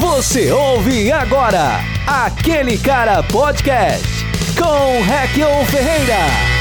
Você ouve agora aquele cara podcast com Requion Ferreira.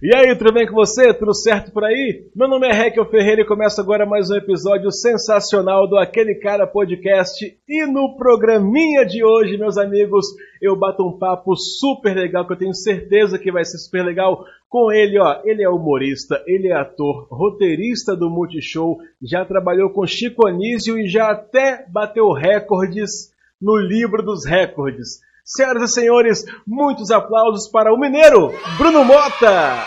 E aí, tudo bem com você? Tudo certo por aí? Meu nome é Rekel Ferreira e começa agora mais um episódio sensacional do Aquele Cara Podcast. E no programinha de hoje, meus amigos, eu bato um papo super legal que eu tenho certeza que vai ser super legal com ele, ó. Ele é humorista, ele é ator, roteirista do Multishow, já trabalhou com Chico Anísio e já até bateu recordes no livro dos recordes. Senhoras e senhores, muitos aplausos para o mineiro Bruno Mota!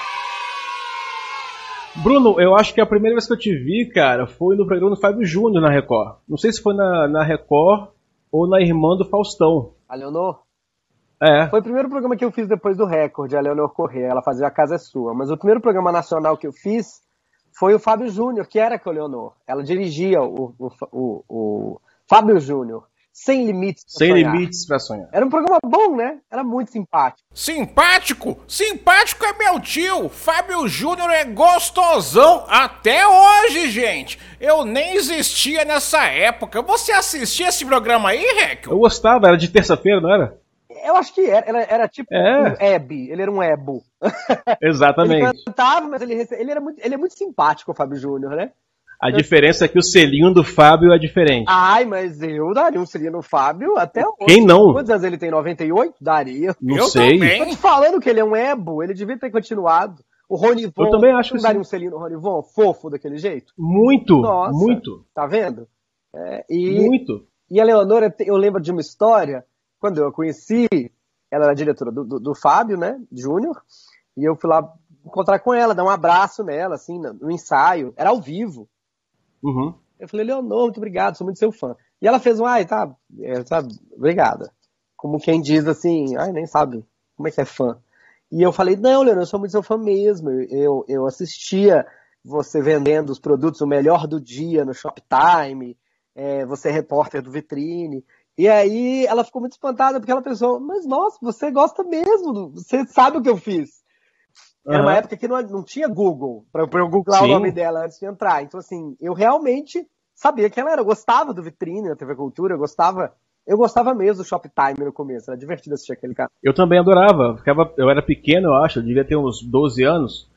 Bruno, eu acho que a primeira vez que eu te vi, cara, foi no programa do Fábio Júnior na Record. Não sei se foi na, na Record ou na Irmã do Faustão. A Leonor? É. Foi o primeiro programa que eu fiz depois do Record, a Leonor Corrêa. Ela fazia A Casa é Sua. Mas o primeiro programa nacional que eu fiz foi o Fábio Júnior, que era com a Leonor. Ela dirigia o, o, o, o Fábio Júnior. Sem limites pra Sem sonhar. limites pra sonhar. Era um programa bom, né? Era muito simpático. Simpático? Simpático é meu tio. Fábio Júnior é gostosão até hoje, gente. Eu nem existia nessa época. Você assistia esse programa aí, Rec? Eu gostava, era de terça-feira, não era? Eu acho que era, era, era tipo é. um Eb, ele era um Ebo. Exatamente. ele cantava, mas ele, ele, era muito, ele é muito simpático, o Fábio Júnior, né? A diferença é que o selinho do Fábio é diferente. Ai, mas eu daria um selinho no Fábio até hoje. Quem não? Quantos anos ele tem? 98? Daria. Não eu sei. Também. Tô te falando que ele é um ebo, ele devia ter continuado. O Rony Von, eu também acho que daria sim. um selinho no Rony Von, fofo daquele jeito? Muito, Nossa, muito. Tá vendo? É, e, muito. E a Leonora, eu lembro de uma história, quando eu a conheci, ela era diretora do, do, do Fábio, né, Júnior, e eu fui lá encontrar com ela, dar um abraço nela, assim, no ensaio. Era ao vivo. Uhum. Eu falei, Leonor, muito obrigado, sou muito seu fã. E ela fez um, ai, tá, é, tá, obrigada. Como quem diz assim, ai, nem sabe como é que é fã. E eu falei, não, Leonor, eu sou muito seu fã mesmo. Eu, eu assistia você vendendo os produtos o melhor do dia no Shoptime, é, você é repórter do Vitrine. E aí ela ficou muito espantada porque ela pensou, mas nossa, você gosta mesmo, você sabe o que eu fiz. Era uhum. uma época que não, não tinha Google, para eu googlar Sim. o nome dela antes de entrar. Então, assim, eu realmente sabia quem ela era. Eu gostava do Vitrine na TV Cultura, eu gostava. Eu gostava mesmo do Shoptime no começo, era divertido assistir aquele cara. Eu também adorava. Ficava, eu era pequeno, eu acho, eu devia ter uns 12 anos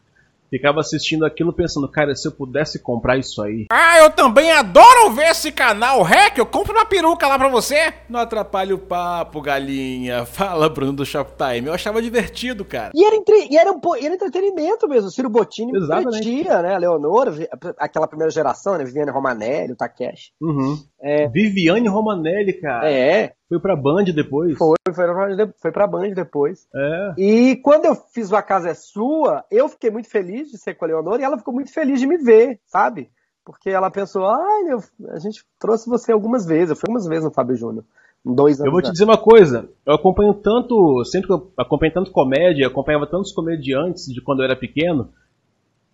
ficava assistindo aquilo pensando, cara, se eu pudesse comprar isso aí. Ah, eu também adoro ver esse canal, Rec, eu compro uma peruca lá pra você. Não atrapalhe o papo, galinha. Fala, Bruno do Shoptime. Eu achava divertido, cara. E era, entre... e era, um... e era entretenimento mesmo. Ciro Bottini divertia, né? A Leonora, aquela primeira geração, né? Viviane Romanelli, o Takeshi. Uhum. É... Viviane Romanelli, cara. É. Foi pra Band depois? Foi, foi pra, foi pra Band depois. É. E quando eu fiz o A Casa é Sua, eu fiquei muito feliz de ser com a Leonor e ela ficou muito feliz de me ver, sabe? Porque ela pensou, ai, a gente trouxe você algumas vezes. Eu fui algumas vezes no Fábio Júnior. Dois anos eu vou te dizer uma coisa, eu acompanho tanto, sempre que eu acompanho tanto comédia, acompanhava tantos comediantes de quando eu era pequeno.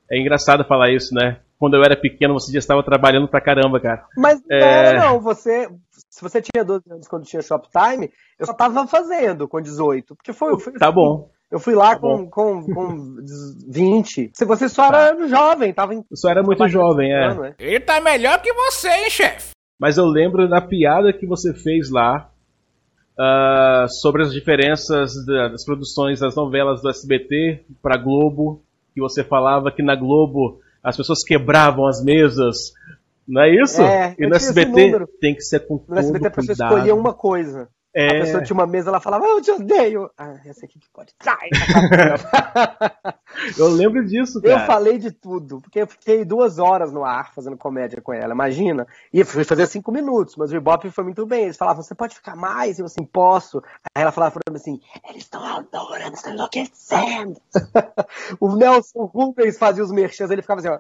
É engraçado falar isso, né? Quando eu era pequeno, você já estava trabalhando pra caramba, cara. Mas é... não, não, você, se você tinha 12 anos quando tinha Shoptime, eu só tava fazendo com 18. Porque foi. foi tá bom. Eu fui lá tá com, com, com 20. Se você só era tá. jovem, tava em. Eu só era muito jovem, é. Ano, é. Ele tá melhor que você, hein, chefe? Mas eu lembro da piada que você fez lá uh, sobre as diferenças das produções das novelas do SBT pra Globo. Que você falava que na Globo as pessoas quebravam as mesas não é isso? É, e no SBT tem que ser com No SBT a pessoa escolhia uma coisa. É. A pessoa tinha uma mesa, ela falava, eu te odeio. Ah, essa aqui que pode. Sai! eu lembro disso, cara. Eu falei de tudo, porque eu fiquei duas horas no ar fazendo comédia com ela, imagina. E fui fazer cinco minutos, mas o Ibope foi muito bem. Eles falavam, você pode ficar mais? E eu assim, posso. Aí ela falava pra mim assim, eles estão adorando, estão enlouquecendo. o Nelson Rubens fazia os merchans, ele ficava assim, ó.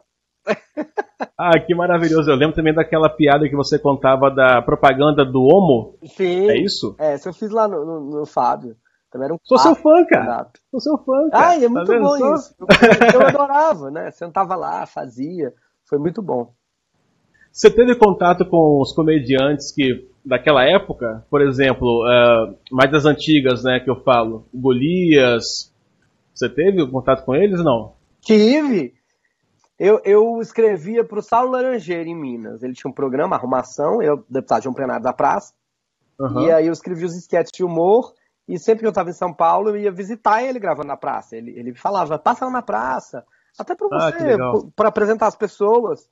Ah, que maravilhoso. Eu lembro também daquela piada que você contava da propaganda do Homo. Sim. É isso? É, isso eu fiz lá no, no, no Fábio. Também era um Sou seu fã, cara. Sou seu fã, cara. Ai, é tá muito tá bom Só... isso. Eu, eu adorava, né? Sentava lá, fazia. Foi muito bom. Você teve contato com os comediantes que daquela época, por exemplo, uh, mais das antigas, né, que eu falo, Golias, Você teve contato com eles? Não. Tive. Eu, eu escrevia para o Saulo Laranjeira em Minas. Ele tinha um programa, Arrumação, eu, deputado de um plenário da praça. Uhum. E aí eu escrevia os esquetes de humor. E sempre que eu estava em São Paulo, eu ia visitar ele gravando na praça. Ele, ele falava, passa lá na praça. Até para ah, você, ah, para apresentar as pessoas.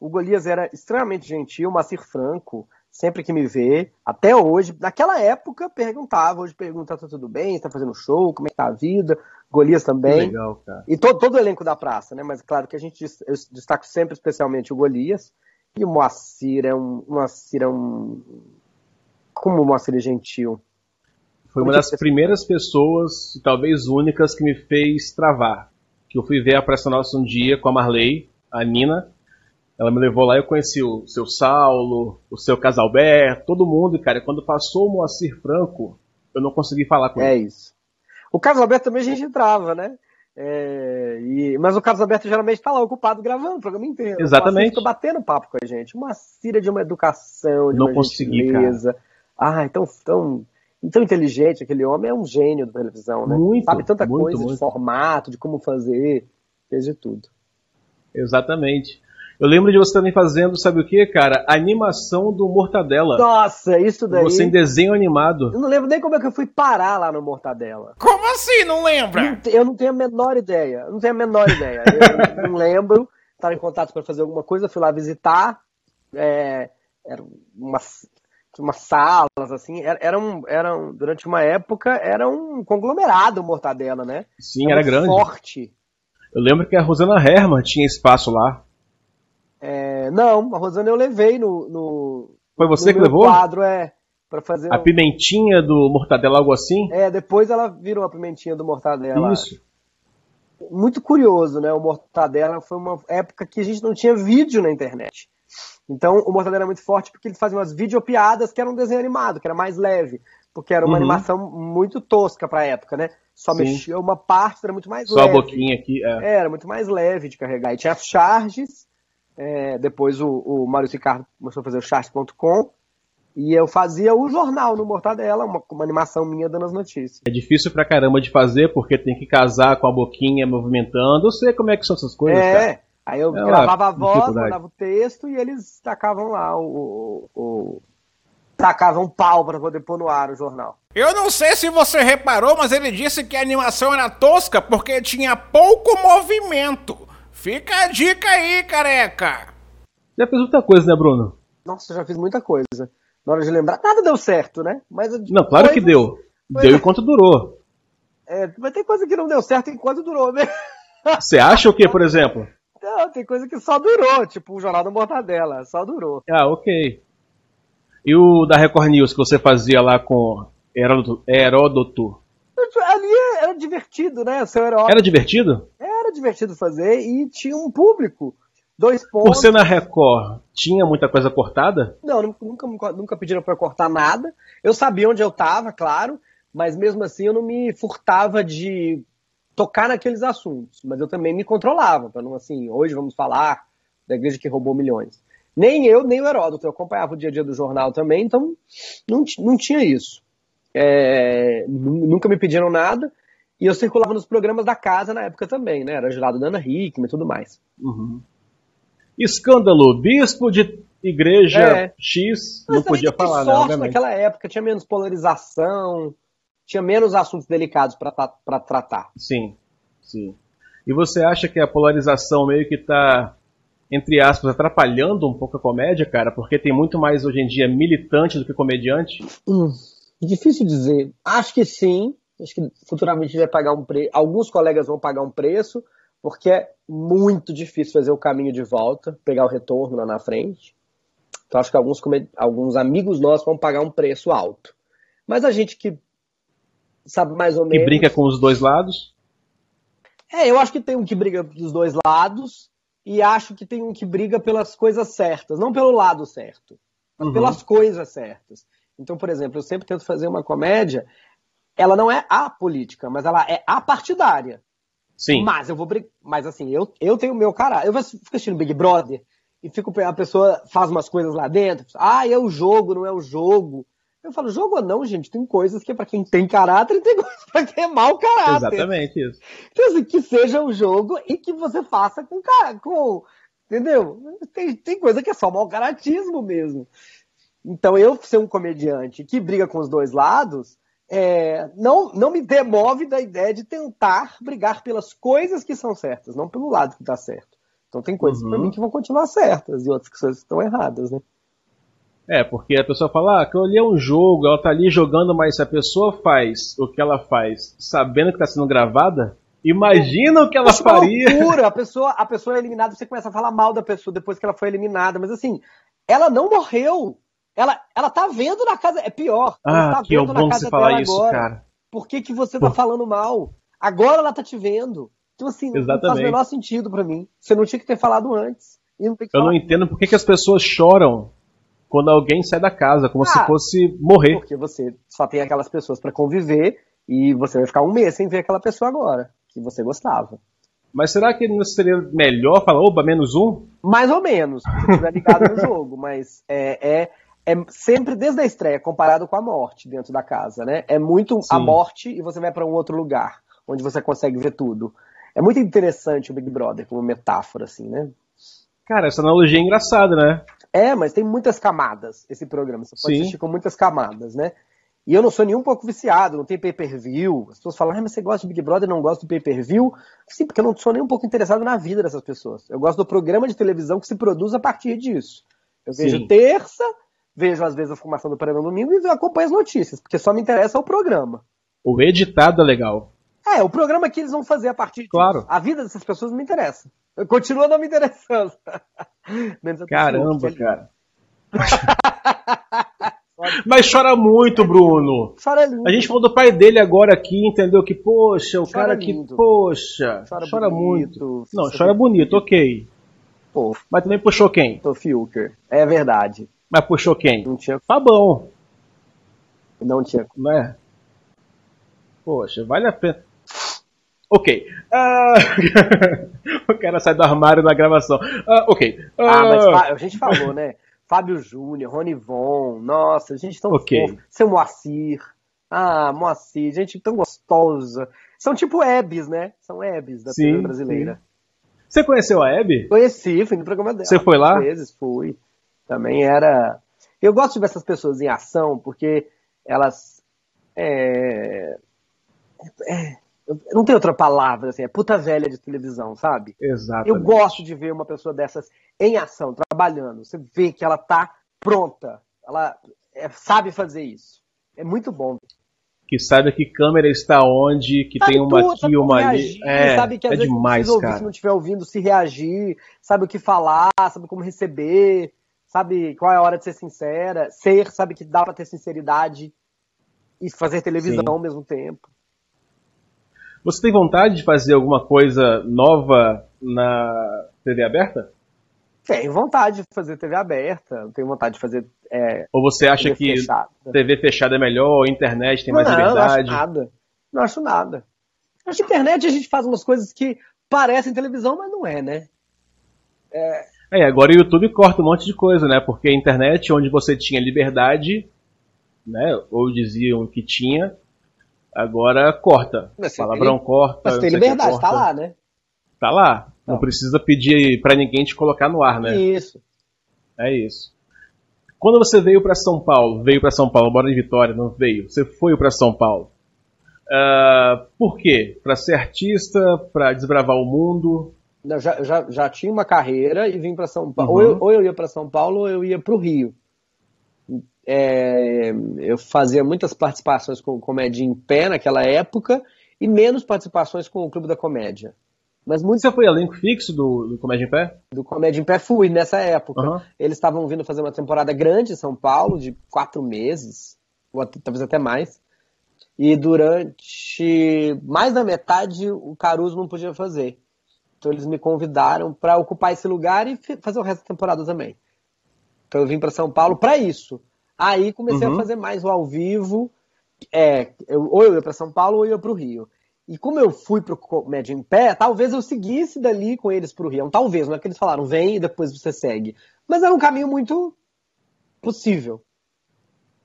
O Golias era extremamente gentil, Macir Franco, sempre que me vê, até hoje, naquela época perguntava, hoje pergunta, tá tudo bem, tá fazendo show, como é que tá a vida, Golias também. Que legal, cara. E todo, todo o elenco da praça, né? Mas claro que a gente eu destaco sempre especialmente o Golias. E o Moacir é um. Moacir é um. Como o Moacir é gentil. Foi uma das primeiras pessoas, talvez únicas, que me fez travar. Que eu fui ver a Praça Nossa um dia com a Marley, a Nina, ela me levou lá, eu conheci o seu Saulo, o seu Casalberto, todo mundo, cara. Quando passou o Moacir Franco, eu não consegui falar com é ele. É isso. O Carlos Alberto também a gente entrava, né? É, e, mas o Carlos Alberto geralmente está lá ocupado gravando o programa inteiro. Exatamente. Fica batendo papo com a gente. Uma cira de uma educação, de não uma consegui, gentileza. Ah, tão, tão, tão inteligente aquele homem. É um gênio da televisão, né? Muito, Sabe tanta muito, coisa muito. de formato, de como fazer. Fez de tudo. Exatamente. Eu lembro de você também fazendo, sabe o que, cara? animação do Mortadela. Nossa, isso daí. Você em desenho animado. Eu não lembro nem como é que eu fui parar lá no Mortadela. Como assim, não lembra? eu não tenho a menor ideia. Eu não tenho a menor ideia. Eu não lembro. Estava em contato para fazer alguma coisa, fui lá visitar. É, era umas, umas salas, assim. Era, era, um, era um, durante uma época, era um conglomerado o Mortadela, né? Sim, era, era grande. Forte. Eu lembro que a Rosana Herman tinha espaço lá. Não, a Rosana eu levei no. no Foi você no que levou? quadro, é. Pra fazer a um... pimentinha do Mortadela, algo assim? É, depois ela virou a pimentinha do Mortadela. Isso. Muito curioso, né? O Mortadela foi uma época que a gente não tinha vídeo na internet. Então o Mortadela era muito forte porque eles faziam umas videopiadas que eram um desenho animado, que era mais leve. Porque era uma uhum. animação muito tosca pra época, né? Só Sim. mexia uma parte, era muito mais Só leve. Só a boquinha aqui, é. é. Era muito mais leve de carregar. E tinha as charges é, depois o, o Mário Ricardo começou a fazer o chat.com e eu fazia o jornal no Mortadela, uma, uma animação minha dando as notícias. É difícil pra caramba de fazer porque tem que casar com a boquinha movimentando. Eu sei como é que são essas coisas. É, cara. aí eu é gravava a voz, mandava o texto e eles tacavam lá o, o, o tacavam pau para poder pôr no ar o jornal. Eu não sei se você reparou, mas ele disse que a animação era tosca porque tinha pouco movimento. Fica a dica aí, careca! Já fez muita coisa, né, Bruno? Nossa, já fiz muita coisa. Na hora de lembrar, nada deu certo, né? Mas não, claro coisas... que deu. Deu enquanto durou. É, mas tem coisa que não deu certo enquanto durou, né? Você acha o que, por exemplo? Não, tem coisa que só durou, tipo o Jornal da Mortadela, só durou. Ah, ok. E o da Record News que você fazia lá com Heródoto? Heródoto? Ali era divertido, né? Seu Heródoto. Era divertido? Era divertido fazer e tinha um público. Dois pontos. Por ser na Record, tinha muita coisa cortada? Não, nunca, nunca, pediram para cortar nada. Eu sabia onde eu estava, claro, mas mesmo assim eu não me furtava de tocar naqueles assuntos. Mas eu também me controlava, para não assim, hoje vamos falar da igreja que roubou milhões. Nem eu, nem o Heródoto. Eu acompanhava o dia a dia do jornal também, então não, não tinha isso. É, nunca me pediram nada. E eu circulava nos programas da casa na época também, né? Era jurado da Ana Hickman e tudo mais. Uhum. Escândalo, bispo de igreja é. X, Mas não podia falar, né? Obviamente. naquela época tinha menos polarização, tinha menos assuntos delicados para tratar. Sim, sim. E você acha que a polarização meio que está, entre aspas, atrapalhando um pouco a comédia, cara? Porque tem muito mais hoje em dia militante do que comediante? Hum, difícil dizer. Acho que sim. Acho que futuramente vai pagar um preço. Alguns colegas vão pagar um preço, porque é muito difícil fazer o caminho de volta, pegar o retorno lá na frente. Então acho que alguns, alguns amigos nossos vão pagar um preço alto. Mas a gente que sabe mais ou menos. E brinca com os dois lados? É, eu acho que tem um que briga dos dois lados e acho que tem um que briga pelas coisas certas, não pelo lado certo, mas uhum. pelas coisas certas. Então, por exemplo, eu sempre tento fazer uma comédia ela não é a política, mas ela é a partidária. Sim. Mas eu vou brigar. Mas assim, eu, eu tenho o meu cara. Eu fico assistindo Big Brother e fico a pessoa faz umas coisas lá dentro. Ah, é o jogo, não é o jogo. Eu falo, jogo ou não, gente, tem coisas que é pra quem tem caráter e tem coisas pra quem é mau caráter. Exatamente isso. Então, assim, que seja um jogo e que você faça com cara, com. Entendeu? Tem, tem coisa que é só mau caratismo mesmo. Então, eu ser um comediante que briga com os dois lados, é, não, não me demove da ideia de tentar brigar pelas coisas que são certas, não pelo lado que tá certo. Então, tem coisas uhum. para mim que vão continuar certas e outras que estão erradas, né? É, porque a pessoa fala, ah, aquilo ali é um jogo, ela tá ali jogando, mas se a pessoa faz o que ela faz sabendo que tá sendo gravada, imagina o que ela Poxa, faria. Loucura. A pessoa, a pessoa é eliminada, você começa a falar mal da pessoa depois que ela foi eliminada, mas assim, ela não morreu. Ela, ela tá vendo na casa. É pior. Ah, tá que é bom você falar isso, agora. cara. Por que, que você tá falando mal? Agora ela tá te vendo. Então, assim, Exatamente. não faz o menor sentido para mim. Você não tinha que ter falado antes. Não Eu não entendo por que, que as pessoas choram quando alguém sai da casa, como ah, se fosse morrer. Porque você só tem aquelas pessoas para conviver e você vai ficar um mês sem ver aquela pessoa agora, que você gostava. Mas será que não seria melhor falar, oba, menos um? Mais ou menos, se estiver ligado no jogo, mas é, é, é, sempre desde a estreia comparado com a morte dentro da casa, né? É muito Sim. a morte e você vai para um outro lugar, onde você consegue ver tudo. É muito interessante o Big Brother como metáfora, assim, né? Cara, essa analogia é engraçada, né? É, mas tem muitas camadas esse programa. Você pode Sim. assistir com muitas camadas, né? E eu não sou nem um pouco viciado, não tem pay-per-view. As pessoas falam, ah, mas você gosta de Big Brother e não gosta do pay-per-view? Sim, porque eu não sou nem um pouco interessado na vida dessas pessoas. Eu gosto do programa de televisão que se produz a partir disso. Eu vejo Sim. terça, vejo às vezes a formação do programa domingo e acompanho as notícias, porque só me interessa o programa. O editado é legal. É, o programa que eles vão fazer a partir claro. disso. A vida dessas pessoas não me interessa. Continua não me interessando. Caramba, cara. Mas chora muito, Bruno. Chora lindo. A gente falou do pai dele agora aqui, entendeu? Que, poxa, o chora cara lindo. que, poxa, chora, chora muito. Não, chora bonito, ok. Pô. Mas também puxou quem? O Filker. É verdade. Mas puxou quem? Não tinha. Fabão. Não tinha. Não é? Poxa, vale a pena. Ok. Uh... o cara sai do armário na gravação. Uh, ok. Uh... Ah, mas a gente falou, né? Fábio Júnior, Rony Von, nossa, gente tão okay. fofo. Seu Moacir. Ah, Moacir, gente tão gostosa. São tipo Ebs, né? São Ebs da TV brasileira. Sim. Você conheceu a Hebe? Conheci, fui no programa dela. Você foi lá? vezes fui. Também era. Eu gosto de ver essas pessoas em ação porque elas. É... É, não tem outra palavra, assim, é puta velha de televisão, sabe? Exato. Eu gosto de ver uma pessoa dessas em ação, trabalhando. Você vê que ela tá pronta. Ela é, sabe fazer isso. É muito bom. Que sabe que câmera está onde, que sabe tem uma tudo, aqui, uma ali. É, sabe que às é vezes demais, ouvir, cara. se não estiver ouvindo, se reagir, sabe o que falar, sabe como receber, sabe qual é a hora de ser sincera, ser, sabe que dá para ter sinceridade e fazer televisão Sim. ao mesmo tempo. Você tem vontade de fazer alguma coisa nova na TV aberta? Tenho vontade de fazer TV aberta, tenho vontade de fazer. É, ou você acha TV que fechada. TV fechada é melhor, internet tem mais não, liberdade? Não, acho nada. Não acho nada. Acho que internet a gente faz umas coisas que parecem televisão, mas não é, né? É... é, agora o YouTube corta um monte de coisa, né? Porque a internet, onde você tinha liberdade, né? Ou diziam que tinha, Agora corta. Mas Palavrão tem, corta. Mas tem liberdade, tá lá, né? Tá lá. Não, não precisa pedir para ninguém te colocar no ar, né? Isso. É isso. Quando você veio para São Paulo, veio para São Paulo, mora em Vitória, não veio, você foi para São Paulo. Uh, por quê? Para ser artista, para desbravar o mundo? Eu já, já, já tinha uma carreira e vim para São Paulo. Uhum. Ou, eu, ou eu ia para São Paulo ou eu ia para o Rio. É, eu fazia muitas participações com comédia em pé naquela época e menos participações com o Clube da Comédia. Mas muito... Você foi elenco fixo do, do Comédia em Pé? Do Comédia em Pé fui nessa época. Uhum. Eles estavam vindo fazer uma temporada grande em São Paulo, de quatro meses, ou talvez até mais. E durante mais da metade o Caruso não podia fazer. Então eles me convidaram para ocupar esse lugar e fazer o resto da temporada também. Então eu vim para São Paulo para isso. Aí comecei uhum. a fazer mais o ao vivo. É, eu, ou eu ia para São Paulo ou eu ia para o Rio. E como eu fui pro Comédia em Pé, talvez eu seguisse dali com eles pro Rio. Talvez, não é que eles falaram, vem e depois você segue. Mas era um caminho muito possível.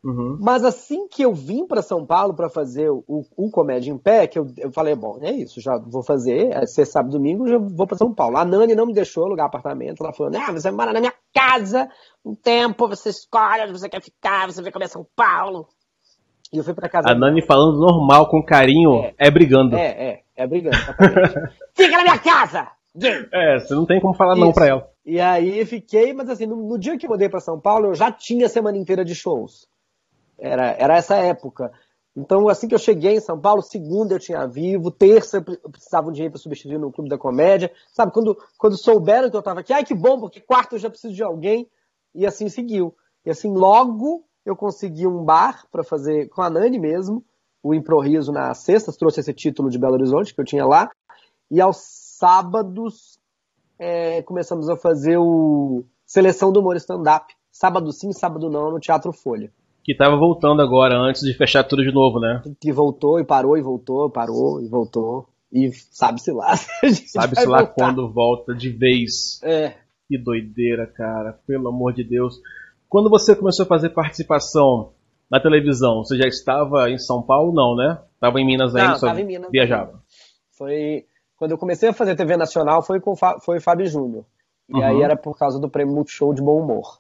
Uhum. Mas assim que eu vim para São Paulo para fazer o, o Comédia em Pé, que eu, eu falei, bom, é isso, já vou fazer, é ser sábado domingo, já vou para São Paulo. A Nani não me deixou alugar apartamento, ela falou, ah, você vai morar na minha casa um tempo, você escolhe onde você quer ficar, você vem comer São Paulo. E eu fui pra casa. A Nani falando normal, com carinho, é, é brigando. É, é, é brigando, Fica na minha casa! É, você não tem como falar Isso. não pra ela. E aí fiquei, mas assim, no, no dia que eu mudei para São Paulo, eu já tinha a semana inteira de shows. Era, era essa época. Então, assim que eu cheguei em São Paulo, segunda eu tinha vivo, terça eu precisava de dinheiro para substituir no Clube da Comédia. Sabe, quando, quando souberam que eu estava aqui, ai que bom, porque quarto eu já preciso de alguém. E assim seguiu. E assim, logo eu consegui um bar para fazer com a Nani mesmo, o Improviso nas sextas, trouxe esse título de Belo Horizonte que eu tinha lá. E aos sábados é, começamos a fazer o Seleção do Humor Stand-Up. Sábado sim, sábado não, no Teatro Folha que estava voltando agora, antes de fechar tudo de novo, né? Que voltou e parou e voltou, parou e voltou. E sabe-se lá. Sabe-se lá voltar. quando volta de vez. É. Que doideira, cara. Pelo amor de Deus. Quando você começou a fazer participação na televisão, você já estava em São Paulo? Não, né? Estava em Minas ainda, não, só em Minas, viajava. Foi quando eu comecei a fazer TV nacional foi com foi Fábio Júnior. E uhum. aí era por causa do prêmio Multishow de Bom Humor.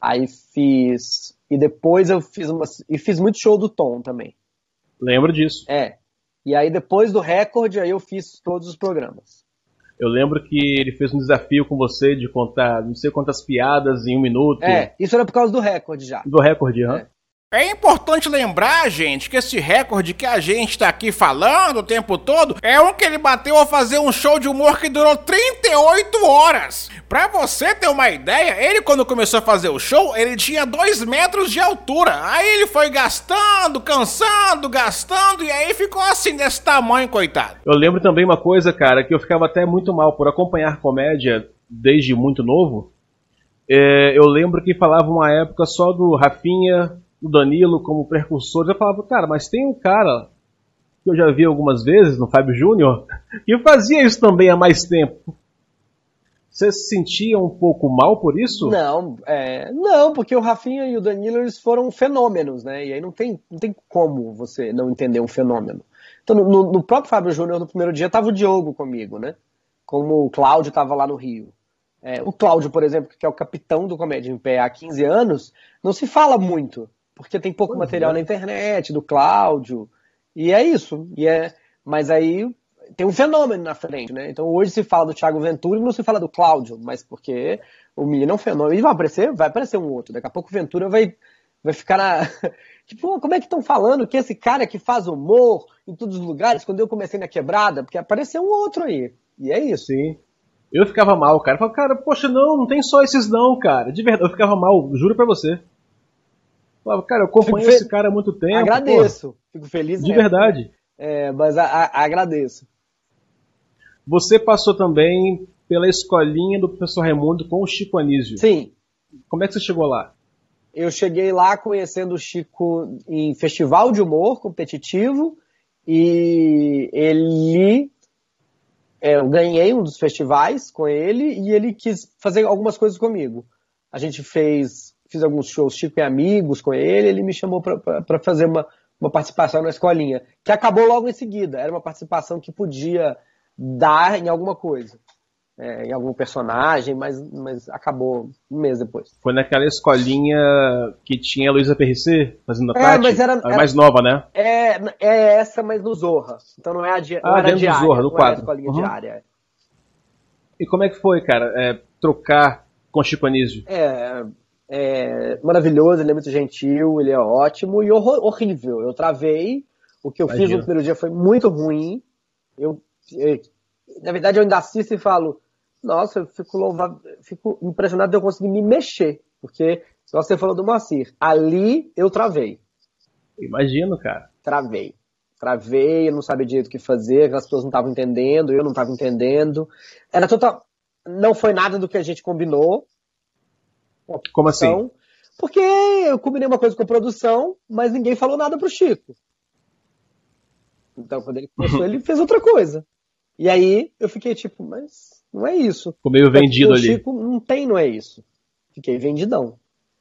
Aí fiz e depois eu fiz uma. E fiz muito show do Tom também. Lembro disso. É. E aí depois do recorde, aí eu fiz todos os programas. Eu lembro que ele fez um desafio com você de contar não sei quantas piadas em um minuto. É, isso era por causa do recorde já. Do recorde, aham. É. É importante lembrar, gente, que esse recorde que a gente tá aqui falando o tempo todo é um que ele bateu ao fazer um show de humor que durou 38 horas. Pra você ter uma ideia, ele quando começou a fazer o show, ele tinha 2 metros de altura. Aí ele foi gastando, cansando, gastando, e aí ficou assim desse tamanho, coitado. Eu lembro também uma coisa, cara, que eu ficava até muito mal por acompanhar comédia desde muito novo. É, eu lembro que falava uma época só do Rafinha, o Danilo como precursor, eu falava, cara, mas tem um cara que eu já vi algumas vezes no Fábio Júnior que fazia isso também há mais tempo. Você se sentia um pouco mal por isso? Não, é, não, porque o Rafinha e o Danilo eles foram fenômenos, né? E aí não tem, não tem como você não entender um fenômeno. Então, no, no próprio Fábio Júnior, no primeiro dia, tava o Diogo comigo, né? Como o Cláudio estava lá no Rio. É, o Cláudio, por exemplo, que é o capitão do Comédia em Pé há 15 anos, não se fala muito porque tem pouco pois material é. na internet, do Cláudio, e é isso. E é, mas aí tem um fenômeno na frente, né? Então hoje se fala do Thiago Ventura e não se fala do Cláudio, mas porque o menino é um fenômeno. E vai aparecer, vai aparecer um outro. Daqui a pouco o Ventura vai, vai ficar na. tipo, como é que estão falando que esse cara que faz humor em todos os lugares, quando eu comecei na quebrada, porque apareceu um outro aí. E é isso. Sim. Eu ficava mal, cara. Eu falava, cara, poxa, não, não tem só esses não, cara. De verdade, eu ficava mal, juro pra você. Falava, cara, eu acompanho esse cara há muito tempo. Agradeço, pô. fico feliz. De verdade. É, mas a, a, agradeço. Você passou também pela escolinha do professor Raimundo com o Chico Anísio. Sim. Como é que você chegou lá? Eu cheguei lá conhecendo o Chico em festival de humor competitivo e ele é, eu ganhei um dos festivais com ele e ele quis fazer algumas coisas comigo. A gente fez fiz alguns shows Chico e Amigos com ele, ele me chamou para fazer uma, uma participação na escolinha, que acabou logo em seguida. Era uma participação que podia dar em alguma coisa. É, em algum personagem, mas, mas acabou um mês depois. Foi naquela escolinha que tinha a Luísa PRC fazendo a é, Tati? Mas era, era, mais nova, né? É, é essa, mas no Zorra. Então não é a di ah, era diária. Do Zorra, do quadro. escolinha uhum. diária. E como é que foi, cara, é, trocar com Chico Anísio? É, é maravilhoso, ele é muito gentil, ele é ótimo e horrível. Eu travei, o que eu Imagina. fiz no primeiro dia foi muito ruim. Eu, eu, na verdade, eu ainda assisto e falo, nossa, eu fico louvado, fico impressionado de eu conseguir me mexer, porque você falou do Moacir, ali eu travei. Imagino, cara. Travei. Travei, eu não sabia direito o que fazer, as pessoas não estavam entendendo, eu não estava entendendo. Era total. Não foi nada do que a gente combinou, como assim? Porque eu combinei uma coisa com a produção, mas ninguém falou nada pro Chico. Então, quando ele começou, ele fez outra coisa. E aí eu fiquei tipo, mas não é isso. Ficou meio vendido o ali. Chico não tem, não é isso. Fiquei vendidão.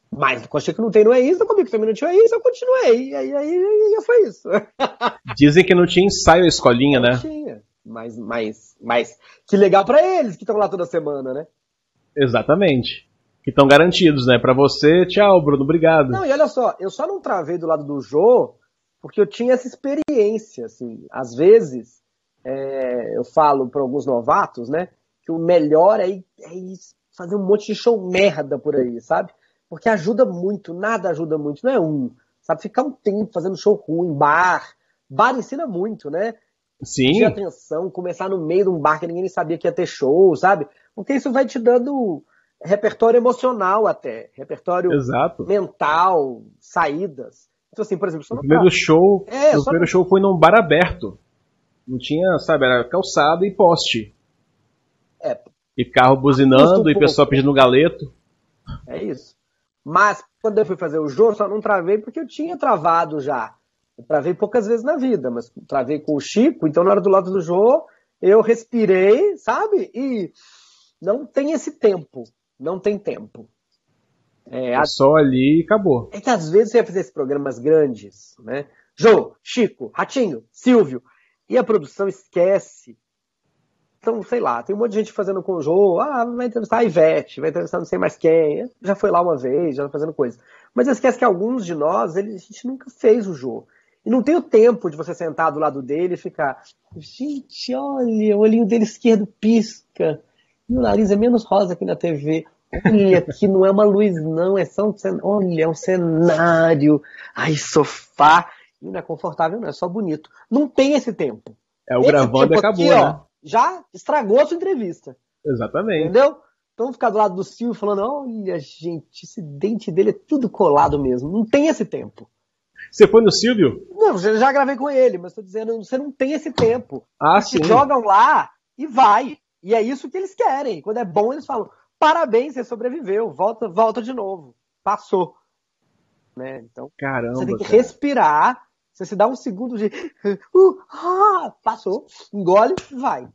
Mas com a Chico não tem, não é isso, comigo também não tinha isso, eu continuei. E aí, aí já foi isso. Dizem que não tinha ensaio a escolinha, né? Não tinha. Mas, mas, mas que legal para eles que estão lá toda semana, né? Exatamente. Que estão garantidos, né? Para você, tchau, Bruno, obrigado. Não, e olha só, eu só não travei do lado do Jô porque eu tinha essa experiência, assim. Às vezes, é, eu falo para alguns novatos, né? Que o melhor é, é fazer um monte de show merda por aí, sabe? Porque ajuda muito, nada ajuda muito, não é um. Sabe, ficar um tempo fazendo show ruim, bar. Bar ensina muito, né? Sim. De atenção, começar no meio de um bar que ninguém sabia que ia ter show, sabe? Porque isso vai te dando repertório emocional até, repertório Exato. mental, saídas. Então, assim, por exemplo, o primeiro show, é, o primeiro show foi num bar aberto. Não tinha, sabe, era calçada e poste. É. E carro buzinando um e pessoal pedindo galeto. É isso. Mas quando eu fui fazer o jogo, só não travei porque eu tinha travado já. Eu travei poucas vezes na vida, mas travei com o Chico, então na hora do lado do Jô, eu respirei, sabe? E não tem esse tempo. Não tem tempo. É, é só ali e acabou. É que às vezes você vai fazer esses programas grandes, né? Jô, Chico, Ratinho, Silvio, e a produção esquece. Então, sei lá, tem um monte de gente fazendo com o Jô, ah, vai entrevistar a Ivete, vai entrevistar não sei mais quem, já foi lá uma vez, já tá fazendo coisa. Mas esquece que alguns de nós, ele, a gente nunca fez o Jô. E não tem o tempo de você sentar do lado dele e ficar, gente, olha, o olhinho dele esquerdo pisca, e o nariz é menos rosa que na TV. Olha, aqui não é uma luz, não, é só um, olha, é um cenário. Ai, sofá. E não é confortável, não, é só bonito. Não tem esse tempo. É o esse gravando acabou, aqui, né? Ó, já estragou a sua entrevista. Exatamente. Entendeu? Então ficar do lado do Silvio falando, olha, gente, esse dente dele é tudo colado mesmo. Não tem esse tempo. Você foi no Silvio? Não, eu já gravei com ele, mas tô dizendo, você não tem esse tempo. Ah, eles sim. jogam lá e vai. E é isso que eles querem. Quando é bom, eles falam: parabéns, você sobreviveu, volta, volta de novo. Passou. Né? Então, Caramba, você tem que cara. respirar. Você se dá um segundo de. Uh, ah, passou, engole, vai.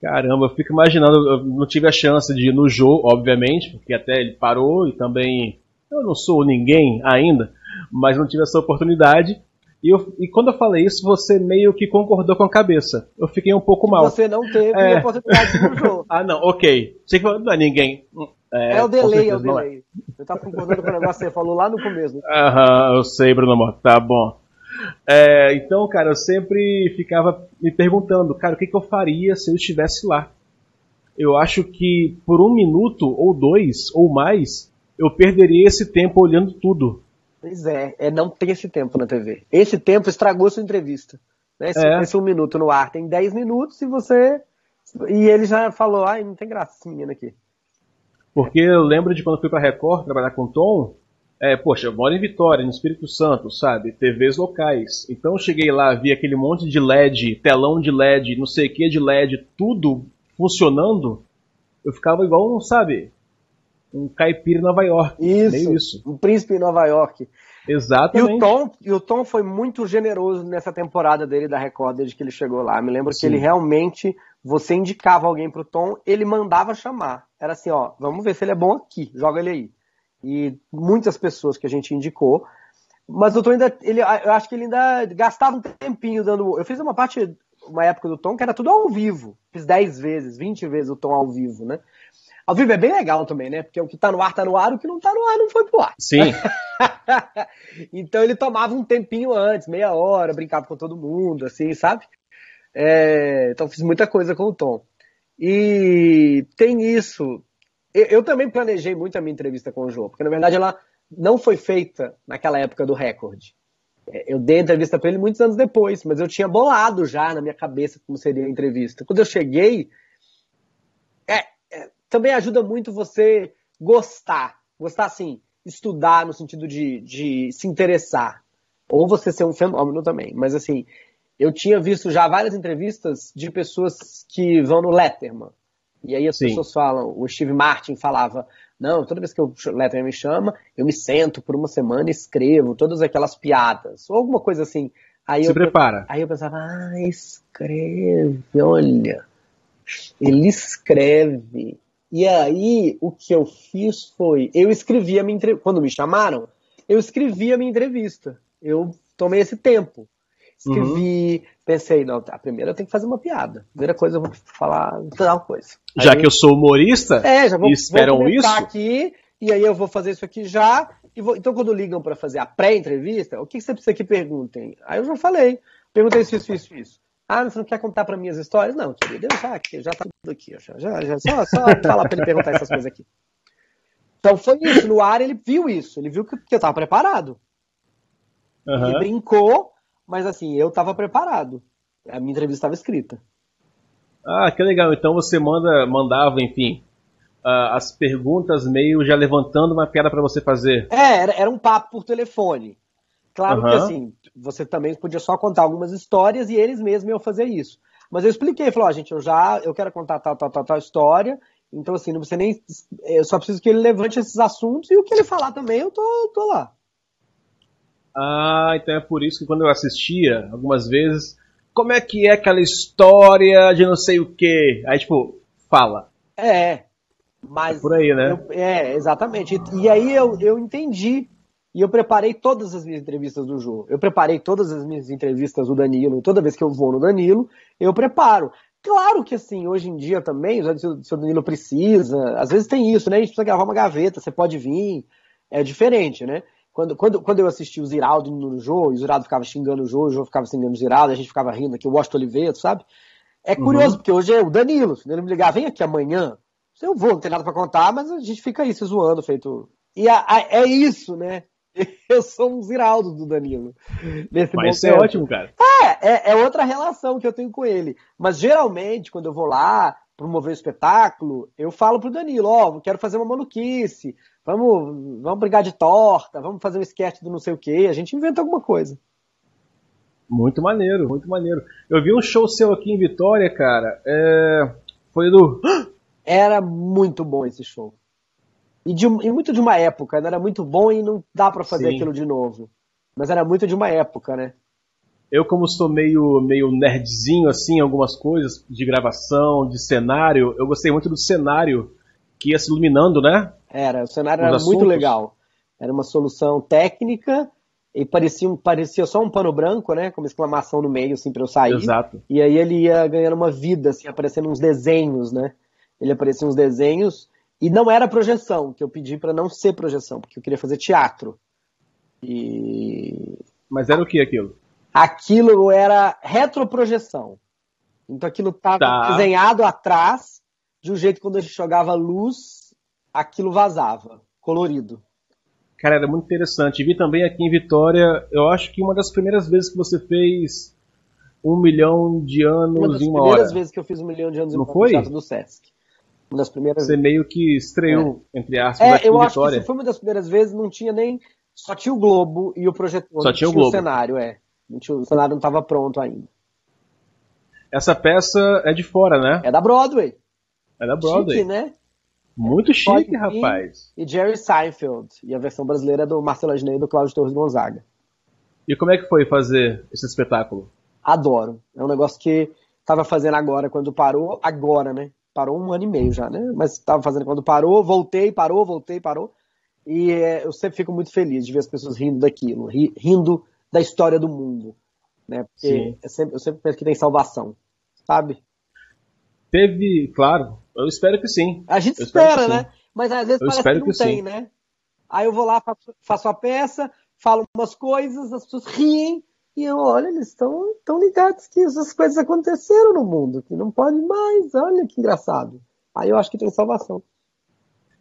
Caramba, eu fico imaginando, eu não tive a chance de ir no jogo, obviamente, porque até ele parou e também eu não sou ninguém ainda, mas não tive essa oportunidade. E, eu, e, quando eu falei isso, você meio que concordou com a cabeça. Eu fiquei um pouco mal. Você não teve é. oportunidade no jogo. ah, não, ok. Você que não é ninguém. É, é o delay, é o delay. Você tá concordando com o negócio que você falou lá no começo. Aham, eu sei, Bruno Mota, tá bom. É, então, cara, eu sempre ficava me perguntando, cara, o que, que eu faria se eu estivesse lá? Eu acho que por um minuto, ou dois, ou mais, eu perderia esse tempo olhando tudo. Pois é, é, não tem esse tempo na TV. Esse tempo estragou sua entrevista. Né? Esse, É. esse um minuto no ar tem 10 minutos e você. E ele já falou, ai, não tem graça esse menino aqui. Porque eu lembro de quando eu fui pra Record trabalhar com o Tom, é, poxa, eu moro em Vitória, no Espírito Santo, sabe? TVs locais. Então eu cheguei lá, vi aquele monte de LED, telão de LED, não sei o que de LED, tudo funcionando. Eu ficava igual sabe? Um caipira em Nova York. Isso, isso. um príncipe em Nova York. E Exatamente. o, Tom, e o Tom foi muito generoso nessa temporada dele da Record, desde que ele chegou lá. Me lembro Sim. que ele realmente, você indicava alguém pro Tom, ele mandava chamar. Era assim, ó, vamos ver se ele é bom aqui, joga ele aí. E muitas pessoas que a gente indicou. Mas o Tom ainda, ele, eu acho que ele ainda gastava um tempinho dando. Eu fiz uma parte, uma época do Tom que era tudo ao vivo. Fiz 10 vezes, 20 vezes o Tom ao vivo, né? Ao vivo é bem legal também, né? Porque o que tá no ar tá no ar, o que não tá no ar não foi pro ar. Sim. então ele tomava um tempinho antes, meia hora, brincava com todo mundo, assim, sabe? É, então fiz muita coisa com o Tom. E tem isso. Eu, eu também planejei muito a minha entrevista com o João, porque na verdade ela não foi feita naquela época do recorde. É, Eu dei a entrevista para ele muitos anos depois, mas eu tinha bolado já na minha cabeça como seria a entrevista. Quando eu cheguei, também ajuda muito você gostar. Gostar, assim, estudar no sentido de, de se interessar. Ou você ser um fenômeno também. Mas, assim, eu tinha visto já várias entrevistas de pessoas que vão no Letterman. E aí as Sim. pessoas falam, o Steve Martin falava, não, toda vez que o Letterman me chama, eu me sento por uma semana e escrevo todas aquelas piadas. Ou alguma coisa assim. Aí Se eu, prepara. Aí eu pensava, ah, escreve, olha. Ele escreve. E aí, o que eu fiz foi, eu escrevi a minha entrevista, quando me chamaram, eu escrevi a minha entrevista. Eu tomei esse tempo. Escrevi, uhum. pensei, não, a primeira eu tenho que fazer uma piada. A primeira coisa eu vou falar tal coisa. Já aí, que eu sou humorista, é, já vou, esperam vou isso? aqui, e aí eu vou fazer isso aqui já. Vou, então, quando ligam para fazer a pré-entrevista, o que, que você precisa que perguntem? Aí eu já falei. Perguntei se isso, isso, isso. Ah, você não quer contar para mim as histórias? Não, querido, eu já, já tá tudo aqui. Já, já, já, só, só falar para ele perguntar essas coisas aqui. Então foi isso. No ar ele viu isso. Ele viu que, que eu estava preparado. Uhum. Ele brincou, mas assim, eu estava preparado. A minha entrevista estava escrita. Ah, que legal. Então você manda, mandava, enfim, uh, as perguntas meio já levantando uma piada para você fazer. É, era, era, um papo por telefone. Claro uhum. que assim, você também podia só contar algumas histórias e eles mesmos iam fazer isso. Mas eu expliquei, falou, ó, oh, gente, eu já, eu quero contar tal, tal, tal, tal história, então assim, não precisa nem, eu só preciso que ele levante esses assuntos e o que ele falar também, eu tô, tô lá. Ah, então é por isso que quando eu assistia, algumas vezes, como é que é aquela história de não sei o que? Aí, tipo, fala. É, mas... É por aí, né? Eu, é, exatamente. E, e aí eu, eu entendi e eu preparei todas as minhas entrevistas do jogo. Eu preparei todas as minhas entrevistas do Danilo. Toda vez que eu vou no Danilo, eu preparo. Claro que assim, hoje em dia também, se o Danilo precisa, às vezes tem isso, né? A gente precisa gravar uma gaveta, você pode vir. É diferente, né? Quando, quando, quando eu assisti o Ziraldo no jogo, o Ziraldo ficava xingando o jogo, o jogo ficava xingando o Ziraldo, a gente ficava rindo aqui, o Washington Oliveira, sabe? É uhum. curioso, uhum. porque hoje é o Danilo, se ele me ligar, vem aqui amanhã, eu vou, não tem nada para contar, mas a gente fica aí se zoando, feito. E a, a, é isso, né? eu sou um Ziraldo do Danilo. Nesse Mas isso é ótimo, cara. É, é, é, outra relação que eu tenho com ele. Mas geralmente, quando eu vou lá promover o espetáculo, eu falo pro Danilo, ó, oh, quero fazer uma maluquice, vamos, vamos brigar de torta, vamos fazer um sketch do não sei o que, a gente inventa alguma coisa. Muito maneiro, muito maneiro. Eu vi um show seu aqui em Vitória, cara. É... Foi do. Era muito bom esse show. E, de, e muito de uma época, né? Era muito bom e não dá para fazer Sim. aquilo de novo. Mas era muito de uma época, né? Eu, como sou meio, meio nerdzinho, assim, algumas coisas de gravação, de cenário, eu gostei muito do cenário que ia se iluminando, né? Era, o cenário Os era assuntos. muito legal. Era uma solução técnica e parecia, parecia só um pano branco, né? Com uma exclamação no meio, assim, pra eu sair. Exato. E aí ele ia ganhando uma vida, assim, aparecendo uns desenhos, né? Ele aparecia uns desenhos e não era projeção, que eu pedi para não ser projeção, porque eu queria fazer teatro. E... Mas era o que aquilo? Aquilo era retroprojeção. Então aquilo estava tá. desenhado atrás, de um jeito que quando a gente jogava luz, aquilo vazava, colorido. Cara, era muito interessante. Vi também aqui em Vitória, eu acho que uma das primeiras vezes que você fez um milhão de anos em uma hora. Uma das primeiras vezes que eu fiz um milhão de anos Não em uma foi? do Sesc. Uma das primeiras Você meio que estreou, é. entre aspas, é, eu acho Vitória. que foi uma das primeiras vezes, não tinha nem. Só tinha o Globo e o projetor. Só tinha o Globo. o cenário, é. Tinha, o cenário não estava pronto ainda. Essa peça é de fora, né? É da Broadway. É da Broadway. Chique, né? Muito chique, rapaz. E Jerry Seinfeld. E a versão brasileira é do Marcelo Adnet e do Cláudio Torres Gonzaga. E como é que foi fazer esse espetáculo? Adoro. É um negócio que estava fazendo agora, quando parou, agora, né? Parou um ano e meio já, né? Mas estava fazendo quando parou, voltei, parou, voltei, parou. E é, eu sempre fico muito feliz de ver as pessoas rindo daquilo, ri, rindo da história do mundo. Né? Porque eu sempre, eu sempre penso que tem salvação, sabe? Teve, claro, eu espero que sim. A gente eu espera, né? Mas às vezes eu parece que não que tem, sim. né? Aí eu vou lá, faço, faço a peça, falo umas coisas, as pessoas riem, e eu, olha, eles estão tão ligados que essas coisas aconteceram no mundo, que não pode mais, olha que engraçado. Aí eu acho que tem salvação.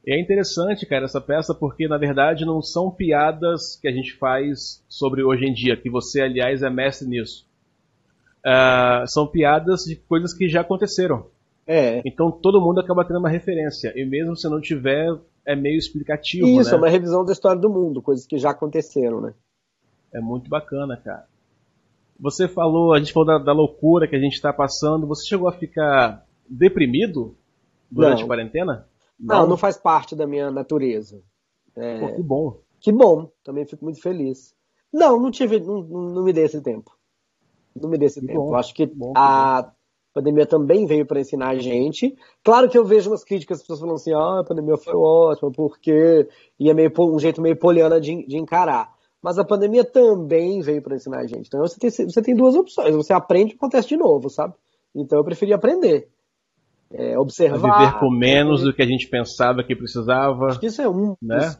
é interessante, cara, essa peça, porque na verdade não são piadas que a gente faz sobre hoje em dia, que você, aliás, é mestre nisso. Uh, são piadas de coisas que já aconteceram. É. Então todo mundo acaba tendo uma referência. E mesmo se não tiver, é meio explicativo. Isso, né? é uma revisão da história do mundo, coisas que já aconteceram, né? É muito bacana, cara. Você falou, a gente falou da, da loucura que a gente está passando. Você chegou a ficar deprimido durante não. a quarentena? Não. não, não faz parte da minha natureza. É... Pô, que bom. Que bom, também fico muito feliz. Não, não tive, não, não me dei esse tempo. Não me dei esse que tempo. Bom, Acho que, bom, a, A pandemia também veio para ensinar a gente. Claro que eu vejo umas críticas, as pessoas falando assim, ah, a pandemia foi ótima, porque e é meio um jeito meio poliana de, de encarar. Mas a pandemia também veio para ensinar a gente. Então você tem, você tem duas opções. Você aprende e acontece de novo, sabe? Então eu preferi aprender. É, observar. viver com menos do que a gente pensava que precisava. Acho que isso é um, né?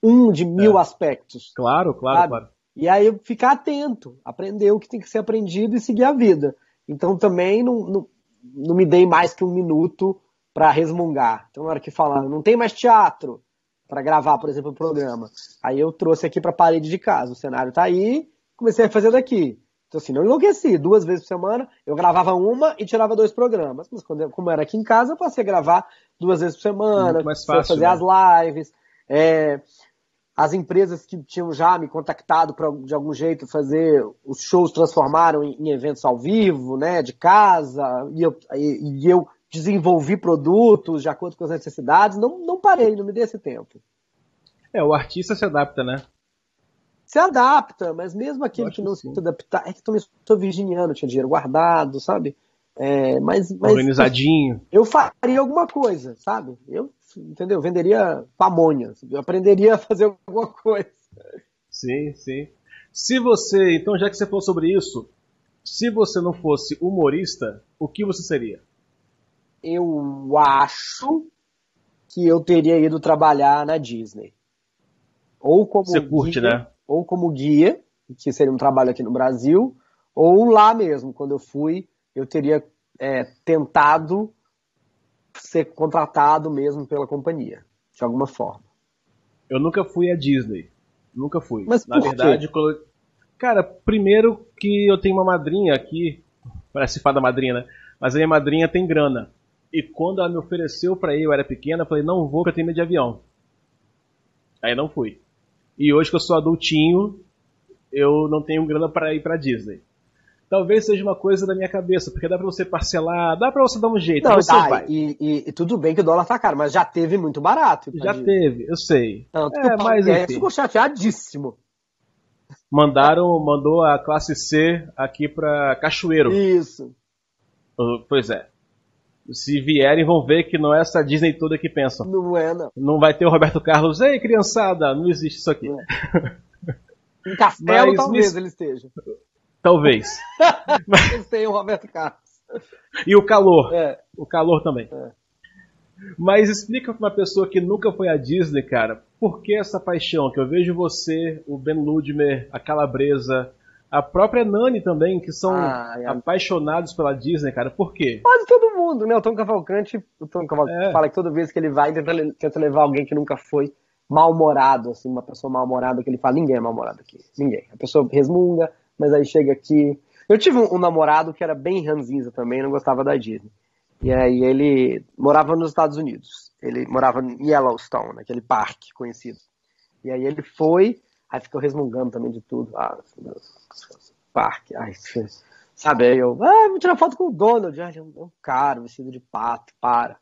um de mil é. aspectos. Claro, claro, sabe? claro. E aí ficar atento, aprender o que tem que ser aprendido e seguir a vida. Então também não, não, não me dei mais que um minuto para resmungar. Então na hora que falar, não tem mais teatro para gravar, por exemplo, o programa. Aí eu trouxe aqui para a parede de casa. O cenário está aí, comecei a fazer daqui. Então, assim, não enlouqueci. Duas vezes por semana, eu gravava uma e tirava dois programas. Mas quando, como era aqui em casa, eu passei a gravar duas vezes por semana, mais fácil, fazer né? as lives. É, as empresas que tinham já me contactado para de algum jeito fazer os shows transformaram em, em, eventos ao vivo, né, de casa, e eu, e, e eu desenvolvi produtos de acordo com as necessidades. Não, não parei, não me dei esse tempo. É, o artista se adapta, né? se adapta, mas mesmo aquele que não sim. se adaptar, é que também sou virginiano, tinha dinheiro guardado, sabe? É, mas, mas, Organizadinho. Eu faria alguma coisa, sabe? Eu, entendeu? Venderia pamonha, eu aprenderia a fazer alguma coisa. Sim, sim. Se você, então já que você falou sobre isso, se você não fosse humorista, o que você seria? Eu acho que eu teria ido trabalhar na Disney. Ou como Você curte, guia, né? Ou como guia, que seria um trabalho aqui no Brasil, ou lá mesmo, quando eu fui, eu teria é, tentado ser contratado mesmo pela companhia, de alguma forma. Eu nunca fui à Disney. Nunca fui. Mas Na verdade, quando... cara, primeiro que eu tenho uma madrinha aqui, parece fada madrinha, né? Mas a minha madrinha tem grana. E quando ela me ofereceu para ir, eu era pequena, eu falei, não vou porque eu tenho medo de avião. Aí não fui. E hoje que eu sou adultinho, eu não tenho grana para ir para Disney. Talvez seja uma coisa da minha cabeça, porque dá para você parcelar, dá para você dar um jeito. Não, você vai. E, e, e, tudo bem que o dólar tá caro, mas já teve muito barato. Já teve, eu sei. Não, é, mas é, enfim. ficou chateadíssimo. Mandaram, mandou a classe C aqui para Cachoeiro. Isso. Pois é. Se vierem, vão ver que não é essa Disney toda que pensam. Não é, não. Não vai ter o Roberto Carlos. Ei, criançada, não existe isso aqui. Em Castelo, Mas, talvez me... ele esteja. Talvez. Mas... tem o Roberto Carlos. E o calor. É. O calor também. É. Mas explica pra uma pessoa que nunca foi à Disney, cara, por que essa paixão? Que eu vejo você, o Ben Ludmer, a Calabresa, a própria Nani também, que são ah, é. apaixonados pela Disney, cara. Por quê? Quase todo mundo, né? O Tom Cavalcante, o Tom Cavalcante é. fala que toda vez que ele vai, tenta, tenta levar alguém que nunca foi mal-humorado, assim, uma pessoa mal-humorada, que ele fala, ninguém é mal-humorado aqui, ninguém. A pessoa resmunga, mas aí chega aqui... Eu tive um, um namorado que era bem ranzinza também, não gostava da Disney. E aí ele morava nos Estados Unidos. Ele morava em Yellowstone, naquele parque conhecido. E aí ele foi, aí ficou resmungando também de tudo. Ah, meu Deus parque. Ai, sabe, aí eu, ah, vou tirar foto com o Donald. Ai, é um cara vestido de pato, para.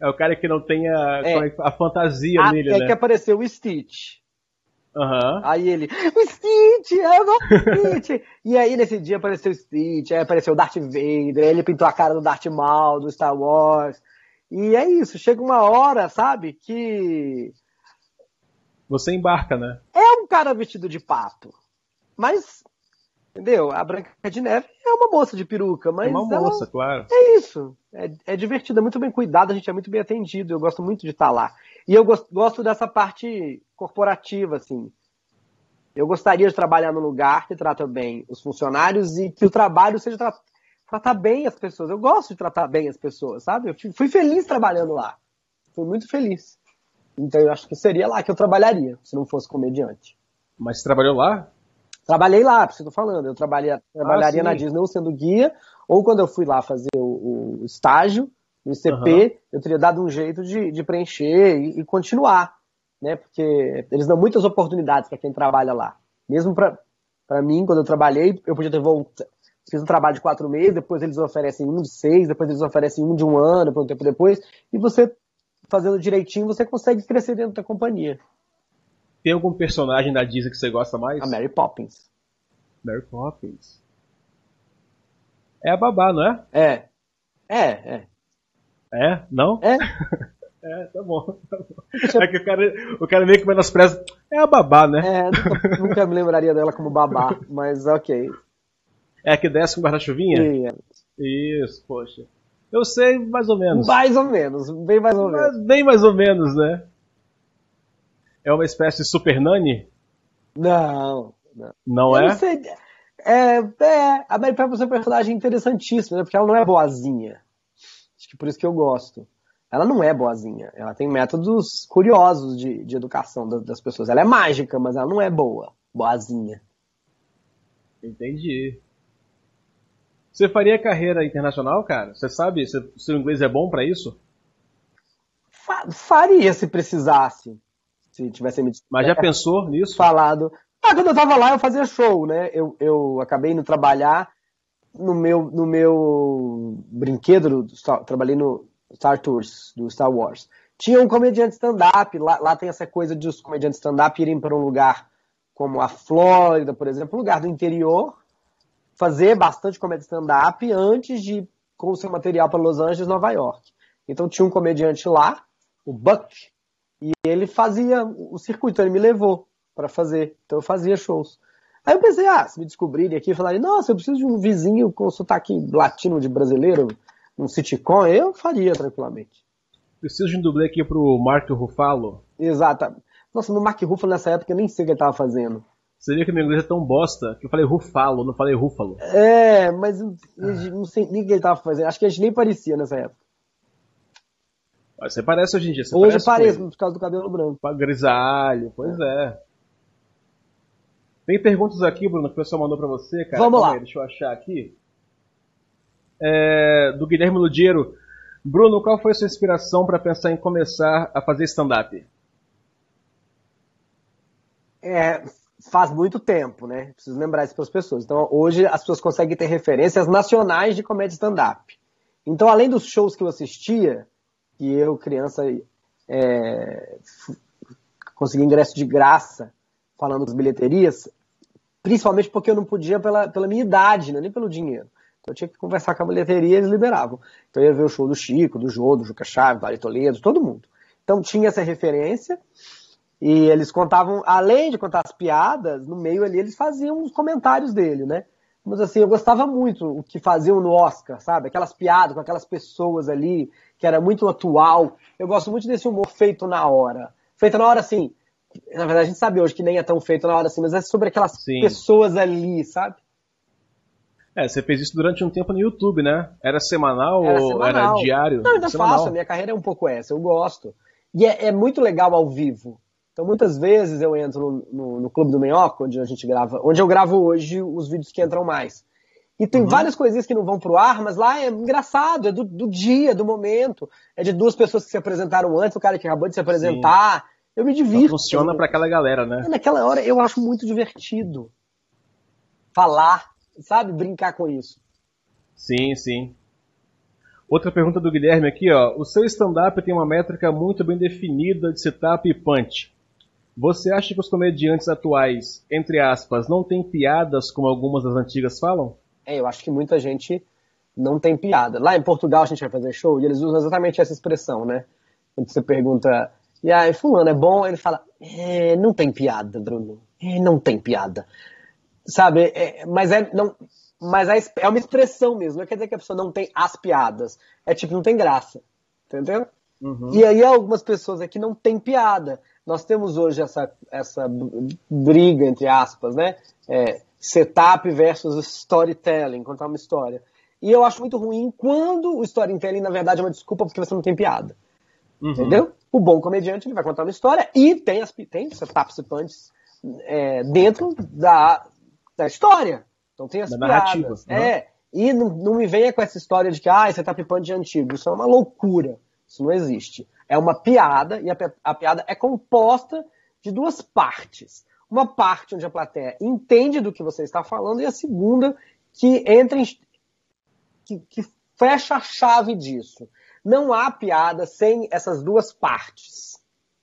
É o cara que não tem a, é. a fantasia ah, nele, é né? que apareceu o Stitch. Uhum. Aí ele, o Stitch, eu não Stitch. e aí nesse dia apareceu o Stitch, aí apareceu o Darth Vader, aí ele pintou a cara do Darth Maul, do Star Wars. E é isso, chega uma hora, sabe, que... Você embarca, né? É um cara vestido de pato. Mas Entendeu? A Branca de Neve é uma moça de peruca, mas. É uma ela... moça, claro. É isso. É, é divertido, é muito bem cuidado, a gente é muito bem atendido. Eu gosto muito de estar lá. E eu gosto, gosto dessa parte corporativa, assim. Eu gostaria de trabalhar num lugar que trata bem os funcionários e que o trabalho seja tra tratar bem as pessoas. Eu gosto de tratar bem as pessoas, sabe? Eu fui feliz trabalhando lá. Fui muito feliz. Então eu acho que seria lá que eu trabalharia, se não fosse comediante. Mas você trabalhou lá? Trabalhei lá, tô falando. Eu trabalhei, trabalharia ah, na Disney ou sendo guia, ou quando eu fui lá fazer o, o estágio no ICP, uhum. eu teria dado um jeito de, de preencher e, e, continuar, né? Porque eles dão muitas oportunidades para quem trabalha lá. Mesmo para mim, quando eu trabalhei, eu podia ter voltado. Fiz um trabalho de quatro meses, depois eles oferecem um de seis, depois eles oferecem um de um ano, por um tempo depois, e você, fazendo direitinho, você consegue crescer dentro da companhia. Tem algum personagem da Disney que você gosta mais? A Mary Poppins. Mary Poppins. É a babá, não é? É. É, é. É? Não? É. É, tá bom. Tá bom. É que o cara, o cara meio que menospreza. É a babá, né? É, nunca, nunca me lembraria dela como babá, mas ok. É a que desce com guarda-chuvinha? Isso, poxa. Eu sei mais ou menos. mais ou menos, bem mais ou menos. Mas bem mais ou menos, né? É uma espécie de super nani? Não, não. Não é? não sei. É, é, a Mary Poppins é um personagem interessantíssimo, né? Porque ela não é boazinha. Acho que por isso que eu gosto. Ela não é boazinha. Ela tem métodos curiosos de, de educação da- das pessoas. Ela é mágica, mas ela não é boa. Boazinha. Entendi. Você faria carreira internacional, cara? Você sabe? Se seu inglês é bom pra isso? Fa- faria se precisasse. Se tivesse me Mas já pensou nisso? falado. Ah, quando eu tava lá, eu fazia show, né? Eu, eu acabei indo trabalhar no meu, no meu brinquedo, do trabalhei no Star Tours, do Star Wars. Tinha um comediante stand-up, lá, lá tem essa coisa de os comediantes stand-up irem para um lugar como a Flórida, por exemplo, um lugar do interior, fazer bastante comédia stand-up antes de ir com o seu material para Los Angeles, Nova York. Então tinha um comediante lá, o Buck, e ele fazia o circuito, ele me levou para fazer. Então eu fazia shows. Aí eu pensei, ah, se me descobrirem aqui e falarem, nossa, eu preciso de um vizinho com sotaque latino de brasileiro, um sitcom, eu faria tranquilamente. Preciso de um dublê aqui pro Mark Ruffalo. Exato. Nossa, no Mark Ruffalo nessa época eu nem sei o que ele tava fazendo. Você vê que meu inglês é tão bosta que eu falei Ruffalo, não falei Rúfalo. É, mas eu não sei nem o que ele tava fazendo. Acho que a gente nem parecia nessa época. Você parece hoje em dia. Hoje parece pareço, por causa do cabelo branco. Grisalho, pois é. Tem perguntas aqui, Bruno, que o pessoal mandou pra você, cara. Vamos Calma lá. aí, deixa eu achar aqui. É, do Guilherme Ludiero. Bruno, qual foi a sua inspiração pra pensar em começar a fazer stand-up? É, faz muito tempo, né? Preciso lembrar isso para as pessoas. Então, hoje as pessoas conseguem ter referências nacionais de comédia stand-up. Então, além dos shows que eu assistia, que eu, criança, é, consegui ingresso de graça falando das bilheterias, principalmente porque eu não podia pela, pela minha idade, né? nem pelo dinheiro. Então, eu tinha que conversar com a bilheteria e eles liberavam. Então, eu ia ver o show do Chico, do Jô, do Juca Chaves, do Ari Toledo, todo mundo. Então, tinha essa referência. E eles contavam, além de contar as piadas, no meio ali eles faziam os comentários dele, né? Mas assim, eu gostava muito o que faziam no Oscar, sabe? Aquelas piadas com aquelas pessoas ali, que era muito atual. Eu gosto muito desse humor feito na hora. Feito na hora, assim. Na verdade, a gente sabe hoje que nem é tão feito na hora assim, mas é sobre aquelas Sim. pessoas ali, sabe? É, você fez isso durante um tempo no YouTube, né? Era semanal Era ou semanal. era diário? Não, ainda semanal. faço. A minha carreira é um pouco essa. Eu gosto. E é, é muito legal ao vivo. Então, muitas vezes eu entro no, no, no Clube do Minhoca, onde a gente grava, onde eu gravo hoje os vídeos que entram mais. E tem várias coisinhas que não vão pro ar, mas lá é engraçado, é do, do dia, do momento. É de duas pessoas que se apresentaram antes, o cara que acabou de se apresentar. Eu me divirto. Funciona pra aquela galera, né? E naquela hora eu acho muito divertido. Falar, sabe? Brincar com isso. Sim, sim. Outra pergunta do Guilherme aqui, ó. O seu stand-up tem uma métrica muito bem definida de setup e punch. Você acha que os comediantes atuais, entre aspas, não têm piadas como algumas das antigas falam? É, eu acho que muita gente não tem piada. Lá em Portugal a gente vai fazer show e eles usam exatamente essa expressão, né? Quando você pergunta, e aí, fulano é bom? Ele fala, é, não tem piada, Bruno. É, não tem piada. Sabe, é, mas é, não, mas é, é uma expressão mesmo. Não quer dizer que a pessoa não tem as piadas. É tipo, não tem graça. Entendeu? E aí algumas pessoas aqui não tem piada. Nós temos hoje essa, essa briga, entre aspas, né? É, setup versus storytelling, contar uma história. E eu acho muito ruim quando o storytelling, na verdade, é uma desculpa porque você não tem piada. Entendeu? O bom comediante ele vai contar uma história e tem, as, tem setups e punches é, dentro da, da história. Então tem as Da piadas. narrativa, né? É. E não, não me venha com essa história de que ah, setup punch é antigo. Isso é uma loucura. Isso não existe. É uma piada e a, a piada é composta de duas partes. Uma parte onde a plateia entende do que você está falando e a segunda que entra em, que, que fecha a chave disso. Não há piada sem essas duas partes.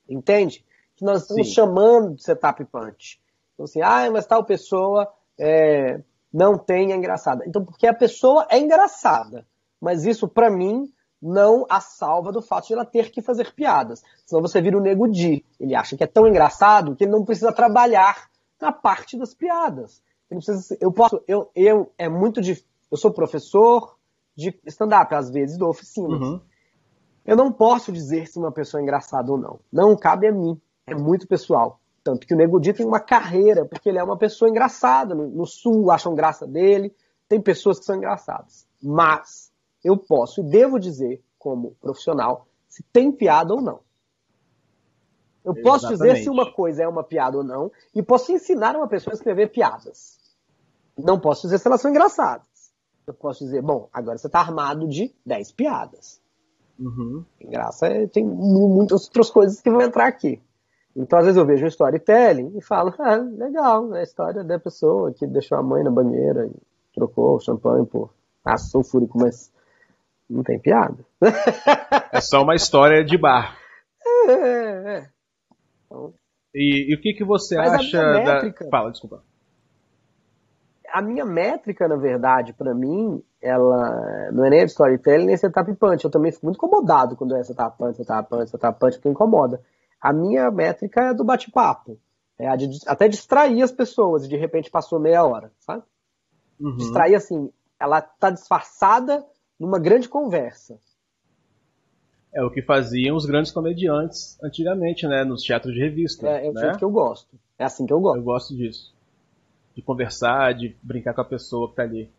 Entende? Que nós estamos Sim. chamando de setup punch. Então, assim, ah, mas tal pessoa é, não tem é engraçada. Então, porque a pessoa é engraçada. Mas isso, para mim, não a salva do fato de ela ter que fazer piadas. Senão você vira o nego Di. Ele acha que é tão engraçado que ele não precisa trabalhar na parte das piadas. Ele precisa, eu posso, eu, eu é muito difícil. Eu sou professor de stand-up, às vezes dou oficinas. Uhum. Eu não posso dizer se uma pessoa é engraçada ou não. Não cabe a mim. É muito pessoal. Tanto que o Nego Di tem uma carreira, porque ele é uma pessoa engraçada. No, no Sul acham graça dele. Tem pessoas que são engraçadas. Mas eu posso e devo dizer, como profissional, se tem piada ou não. Eu Exatamente. posso dizer se uma coisa é uma piada ou não, e posso ensinar uma pessoa a escrever piadas. Não posso dizer se elas são engraçadas. Eu posso dizer, bom, agora você está armado de 10 piadas. Uhum. Graça é, tem muitas outras coisas que vão entrar aqui. Então, às vezes eu vejo um storytelling e falo, ah, legal, é a história da pessoa que deixou a mãe na banheira e trocou o champanhe por ácido sulfúrico, mas não tem piada. É só uma história de bar. É, é, é. Então, e, e, o que, que você acha métrica, da... Fala, desculpa. A minha métrica, na verdade, para mim, ela não é nem storytelling, nem setup punch. Eu também fico muito incomodado quando é setup punch, setup punch, setup punch, porque incomoda. A minha métrica é do bate-papo. É a de até distrair as pessoas, e de repente passou meia hora, sabe? Uhum. Distrair assim, ela tá disfarçada numa grande conversa. É o que faziam os grandes comediantes antigamente, né? Nos teatros de revista. É, é o né? jeito que eu gosto. É assim que eu gosto. Eu gosto disso. De conversar, de brincar com a pessoa que tá ali.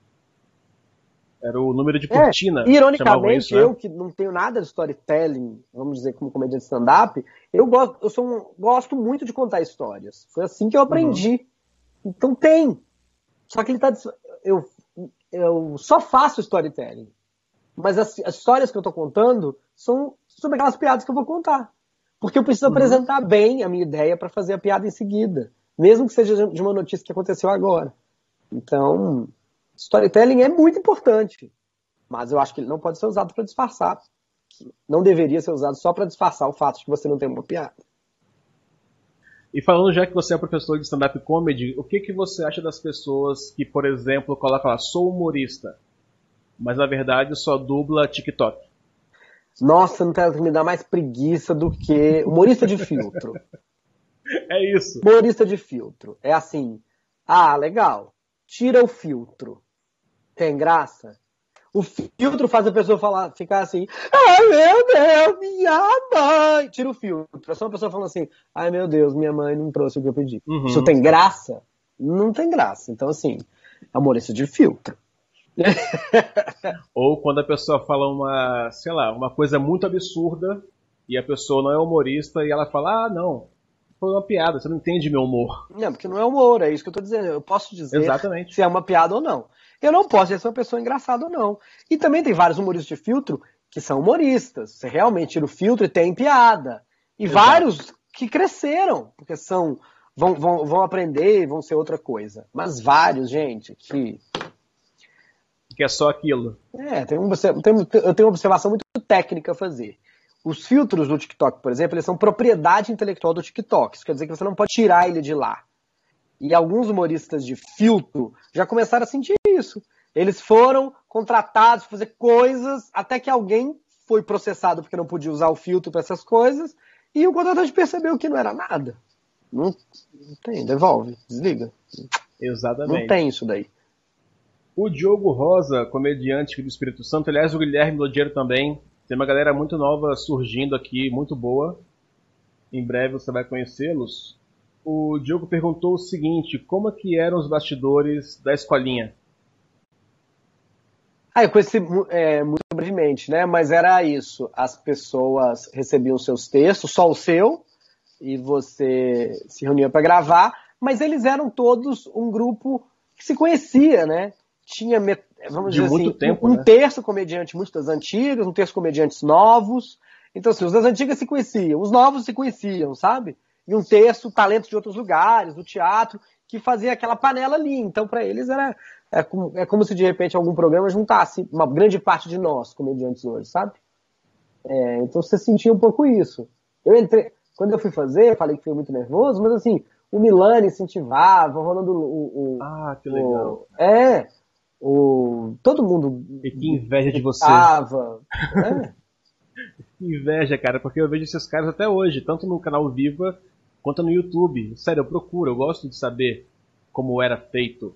Era o número de cortina. É, ironicamente, isso, né? eu que não tenho nada de storytelling, vamos dizer, como comediante stand-up, eu, gosto, eu sou um, gosto muito de contar histórias. Foi assim que eu aprendi. Uhum. Então tem. Só que ele tá. Eu, eu só faço storytelling. Mas as, as histórias que eu tô contando são sobre aquelas piadas que eu vou contar. Porque eu preciso uhum. apresentar bem a minha ideia para fazer a piada em seguida. Mesmo que seja de uma notícia que aconteceu agora. Então, Storytelling é muito importante, mas eu acho que ele não pode ser usado para disfarçar. Não deveria ser usado só para disfarçar o fato de que você não tem uma piada. E falando já que você é professor de stand-up comedy, o que, que você acha das pessoas que, por exemplo, colocam lá, sou humorista, mas na verdade só dubla TikTok? Nossa, não tem que me dá mais preguiça do que humorista de filtro. é isso. Humorista de filtro. É assim, ah, legal, tira o filtro tem graça. O filtro faz a pessoa falar, ficar assim, ai meu Deus, minha mãe. Tira o filtro. É só uma pessoa falando assim, ai meu Deus, minha mãe não trouxe o que eu pedi. Uhum. Isso tem graça? Não tem graça. Então, assim, humorista de filtro. Ou quando a pessoa fala uma, sei lá, uma coisa muito absurda e a pessoa não é humorista e ela fala, ah, não, foi uma piada, você não entende meu humor. Não, porque não é humor, é isso que eu tô dizendo. Eu posso dizer Exatamente. se é uma piada ou não. Eu não posso dizer se é uma pessoa engraçada ou não. E também tem vários humoristas de filtro que são humoristas. Você realmente tira o filtro e tem piada. E Exato. vários que cresceram, porque são. Vão, vão, vão aprender e vão ser outra coisa. Mas vários, gente, que. Que é só aquilo. É, tem um, eu tenho uma observação muito técnica a fazer. Os filtros do TikTok, por exemplo, eles são propriedade intelectual do TikTok. Isso quer dizer que você não pode tirar ele de lá. E alguns humoristas de filtro já começaram a sentir isso. Eles foram contratados para fazer coisas até que alguém foi processado porque não podia usar o filtro para essas coisas e o contratante percebeu que não era nada. Não, não tem, devolve, desliga. Exatamente. Não tem isso daí. O Diogo Rosa, comediante do Espírito Santo, aliás, o Guilherme Lodiero também. Tem uma galera muito nova surgindo aqui, muito boa. Em breve você vai conhecê-los o Diogo perguntou o seguinte: como é que eram os bastidores da escolinha? Ah, eu conheci é, muito brevemente, né? Mas era isso. As pessoas recebiam seus textos, só o seu, e você se reunia para gravar, mas eles eram todos um grupo que se conhecia, né? Tinha, vamos De dizer muito assim, tempo, um, né? terço comediante muito das antigas, um terço comediantes novos. Então, assim, os das antigas se conheciam, os novos se conheciam, sabe? e um terço talentos de outros lugares, do teatro, que fazia aquela panela ali. Então, para eles era é como, é como, se de repente algum programa juntasse uma grande parte de nós, comediantes hoje, sabe? É, então você sentia um pouco isso. Eu entrei, quando eu fui fazer, falei que fui muito nervoso, mas assim, o Milani incentivava, rolando o, o, Ah, que legal. O, é, o, todo mundo. E que inveja de você. É. que inveja, cara, porque eu vejo esses caras até hoje, tanto no canal Viva quanto no YouTube. Sério, eu procuro, eu gosto de saber como era feito.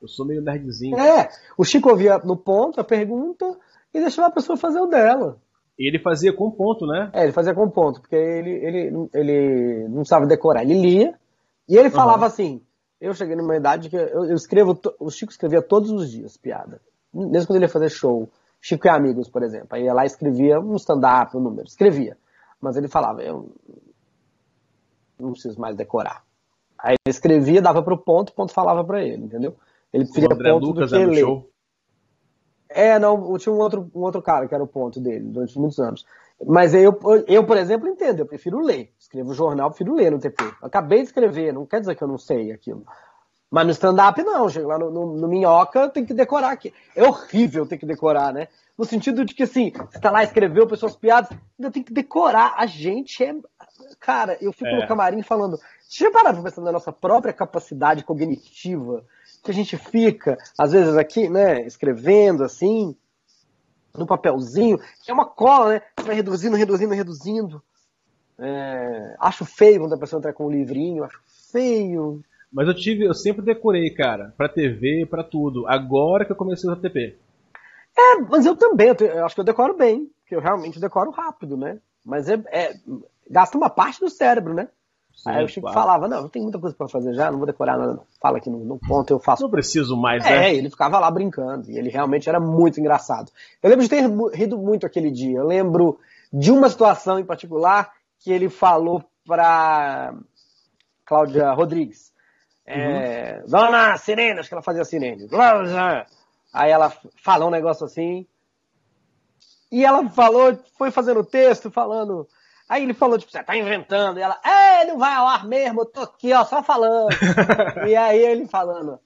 Eu sou meio nerdzinho. É, o Chico ouvia no ponto a pergunta e deixava a pessoa fazer o dela. E ele fazia com ponto, né? É, ele fazia com ponto, porque ele, ele, ele não sabe decorar, ele lia e ele falava uhum. assim. Eu cheguei numa idade que eu, eu escrevo, o Chico escrevia todos os dias piada. Mesmo quando ele ia fazer show. Chico e Amigos, por exemplo. Aí ia lá e escrevia um stand-up, um número. Escrevia. Mas ele falava, eu não preciso mais decorar. Aí ele escrevia, dava pro ponto, o ponto falava para ele, entendeu? Ele o André ponto Lucas do que ler. Show. É, não, tinha um outro, um outro cara que era o ponto dele durante muitos anos. Mas eu, eu, por exemplo, entendo, eu prefiro ler. Escrevo jornal, prefiro ler no TP. Eu acabei de escrever, não quer dizer que eu não sei aquilo. Mas no stand-up não, chega lá no, no, no, Minhoca, tem que decorar aqui. É horrível ter que decorar, né? No sentido de que assim, você tá lá, escreveu pessoas piadas, ainda tem que decorar. A gente é. Cara, eu fico é. no camarim falando. Você já parou pra pensar na nossa própria capacidade cognitiva? Que a gente fica, às vezes, aqui, né, escrevendo assim, no papelzinho, que é uma cola, né? Você vai reduzindo, reduzindo, reduzindo. É, acho feio quando a pessoa entra com um livrinho, acho feio. Mas eu tive, eu sempre decorei, cara, pra TV, pra tudo. Agora que eu comecei a usar TP. É, mas eu também, eu, eu, acho que eu decoro bem, porque eu realmente decoro rápido, né? Mas é, é gasta uma parte do cérebro, né? Sim, Aí o Chico claro. falava, não, não tem muita coisa pra fazer já, não vou decorar nada, não. Fala aqui no, no ponto, eu faço. Não preciso mais, é, né? É, ele ficava lá brincando, e ele realmente era muito engraçado. Eu lembro de ter rido muito aquele dia, eu lembro de uma situação em particular que ele falou pra Cláudia Rodrigues. É, uhum. Dona Sirene, acho que ela fazia Sirene. Aí ela falou um negócio assim. E ela falou, foi fazendo o texto, falando. Aí ele falou, tipo, você tá inventando. E ela, é, não vai ao ar mesmo, eu tô aqui, ó, só falando. e aí ele falando,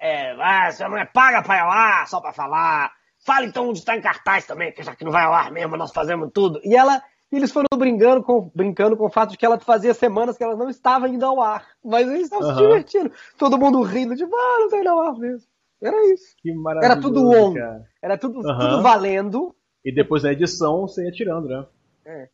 é, ah, você não é paga pra ir ao ar, só pra falar. Fala então onde tá em cartaz também, que já que não vai ao ar mesmo, nós fazemos tudo. E ela eles foram brincando com, brincando com o fato de que ela fazia semanas que ela não estava indo ao ar. Mas eles estavam uhum. se divertindo. Todo mundo rindo, de, ah, não tá indo ao ar mesmo. Era isso. Que maravilhoso. Era tudo on. Cara. Era tudo, uhum. tudo valendo. E depois da edição você ia tirando, né? É.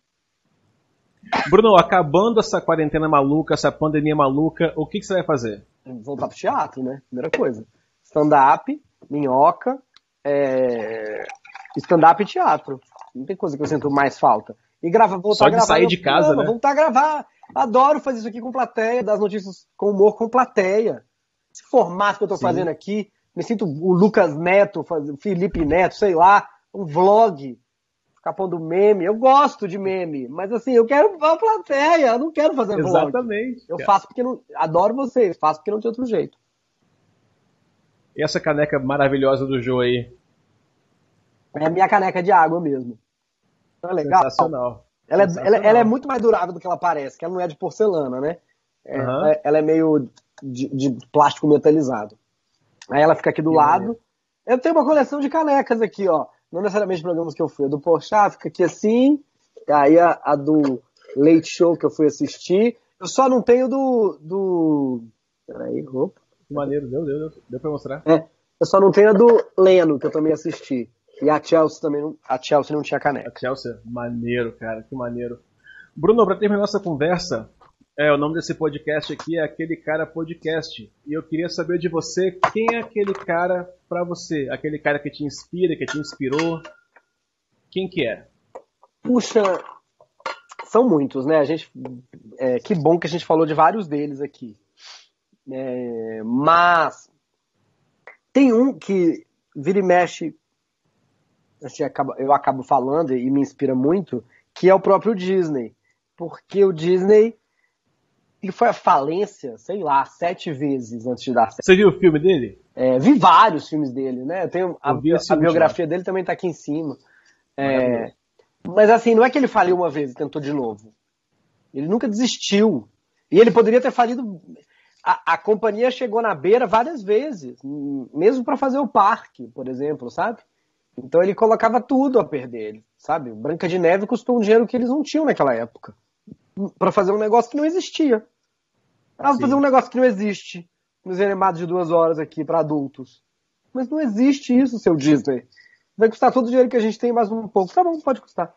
Bruno, acabando essa quarentena maluca, essa pandemia maluca, o que, que você vai fazer? Voltar pro teatro, né? Primeira coisa. Stand-up, minhoca, é... stand-up e teatro. Não tem coisa que eu sinto mais falta. E grava, voltar Só de a gravar. sair de casa, né? Voltar a gravar. Adoro fazer isso aqui com plateia, das notícias com humor com plateia. Esse formato que eu tô Sim. fazendo aqui, me sinto o Lucas Neto, o Felipe Neto, sei lá, um vlog, ficar pondo meme. Eu gosto de meme, mas assim, eu quero a plateia, eu não quero fazer vlog. Exatamente. Eu faço porque não. Adoro vocês, faço porque não tem outro jeito. E essa caneca maravilhosa do Joe aí? É a minha caneca de água mesmo. É legal. Sensacional. Ela, É, ela, ela, é muito mais durável do que ela parece, que ela não é de porcelana, né? É, uhum. ela é meio de, de, plástico metalizado. Aí ela fica aqui do que lado. Maneiro. Eu tenho uma coleção de canecas aqui, ó. Não necessariamente programas que eu fui. A do Porchat fica aqui assim. Aí a, a, do Late Show que eu fui assistir. Eu só não tenho do. do... Peraí, opa. Que maneiro, deu, deu, deu. Deu pra mostrar? É. Eu só não tenho a do Leno, que eu também assisti. E a Chelsea também não, a Chelsea não tinha caneca. A Chelsea, maneiro, cara, que maneiro. Bruno, para terminar nossa conversa, é, o nome desse podcast aqui é Aquele Cara Podcast. E eu queria saber de você, quem é aquele cara para você? Aquele cara que te inspira, que te inspirou? Quem que é? Puxa, são muitos, né? A gente, é, que bom que a gente falou de vários deles aqui. É, mas tem um que vira e mexe eu acabo falando e me inspira muito, que é o próprio Disney. Porque o Disney ele foi à falência, sei lá, sete vezes antes de dar certo. Você viu o filme dele? É, vi vários filmes dele, né? Eu tenho a, eu a biografia dele também tá aqui em cima. É, mas assim, não é que ele faliu uma vez e tentou de novo. Ele nunca desistiu. E ele poderia ter falido. A, a companhia chegou na beira várias vezes, mesmo para fazer o parque, por exemplo, sabe? Então ele colocava tudo a perder, sabe? Branca de Neve custou um dinheiro que eles não tinham naquela época para fazer um negócio que não existia. Ah, vou fazer um negócio que não existe. Um desenho animado de duas horas aqui para adultos. Mas não existe isso, seu Disney. Vai custar todo o dinheiro que a gente tem, mais um pouco. Tá bom, pode custar.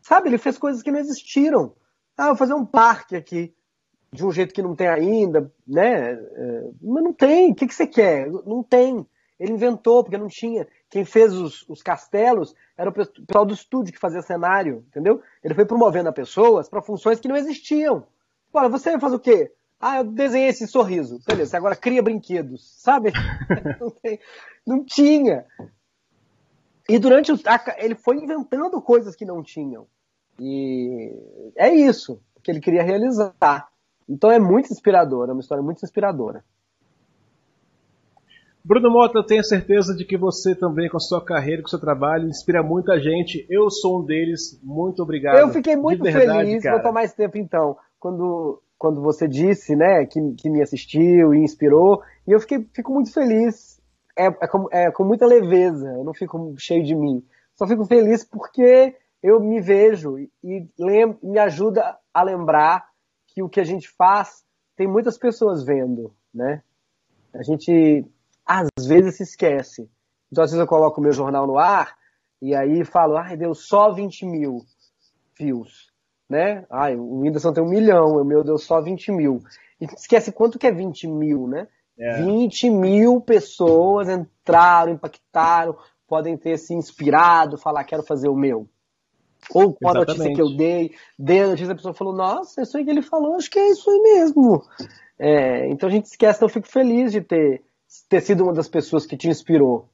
Sabe, ele fez coisas que não existiram. Ah, vou fazer um parque aqui, de um jeito que não tem ainda, né? É, mas não tem. O que, que você quer? Não tem. Ele inventou, porque não tinha. Quem fez os, os castelos era o pessoal do estúdio que fazia cenário, entendeu? Ele foi promovendo a pessoas para funções que não existiam. Olha, você faz o quê? Ah, eu desenhei esse sorriso. Beleza, você agora cria brinquedos, sabe? não, tem, não tinha. E durante o. Ele foi inventando coisas que não tinham. E é isso que ele queria realizar. Então é muito inspirador, é uma história muito inspiradora. Bruno Mota, eu tenho certeza de que você também, com a sua carreira, com o seu trabalho, inspira muita gente. Eu sou um deles. Muito obrigado. Eu fiquei muito verdade, feliz, cara. vou tomar esse tempo então, quando, quando você disse, né, que, que me assistiu e inspirou. E eu fiquei, fico muito feliz. É, é, com, é com muita leveza, eu não fico cheio de mim. Só fico feliz porque eu me vejo e lembro, me ajuda a lembrar que o que a gente faz tem muitas pessoas vendo, né? A gente às vezes se esquece. Então, às vezes eu coloco o meu jornal no ar e aí falo, ai, deu só 20 mil views, né? Ai, o Whindersson tem um milhão, o meu deu só 20 mil. E esquece quanto que é 20 mil, né? É. 20 mil pessoas entraram, impactaram, podem ter se inspirado, falar, quero fazer o meu. Ou com a notícia que eu dei, dei a notícia, a pessoa falou, nossa, isso aí que ele falou, acho que é isso aí mesmo. É, então a gente esquece, então eu fico feliz de ter ter sido uma das pessoas que te inspirou.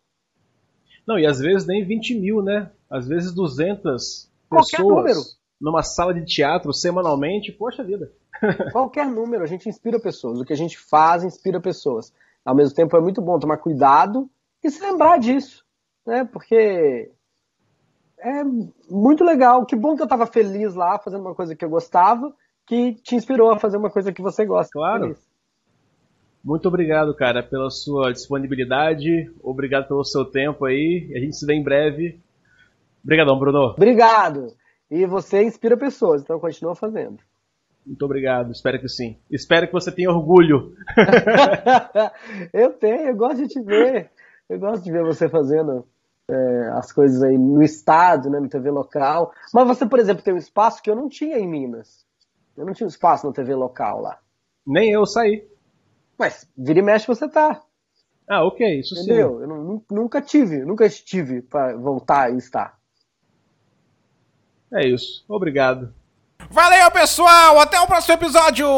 Não, e às vezes nem 20 mil, né? Às vezes 200 Qualquer pessoas número. numa sala de teatro semanalmente, poxa vida. Qualquer número, a gente inspira pessoas. O que a gente faz inspira pessoas. Ao mesmo tempo é muito bom tomar cuidado e se lembrar disso, né? Porque é muito legal. Que bom que eu estava feliz lá fazendo uma coisa que eu gostava, que te inspirou a fazer uma coisa que você gosta. Claro. Feliz. Muito obrigado, cara, pela sua disponibilidade. Obrigado pelo seu tempo aí. A gente se vê em breve. Obrigadão, Bruno. Obrigado. E você inspira pessoas, então continua fazendo. Muito obrigado, espero que sim. Espero que você tenha orgulho. eu tenho, eu gosto de te ver. Eu gosto de ver você fazendo é, as coisas aí no estado, né, no TV local. Mas você, por exemplo, tem um espaço que eu não tinha em Minas. Eu não tinha um espaço na TV local lá. Nem eu saí. Mas vira e mexe você tá. Ah, ok, isso Entendeu? sim. Eu nunca tive, nunca estive para voltar e estar. É isso. Obrigado. Valeu, pessoal! Até o próximo episódio!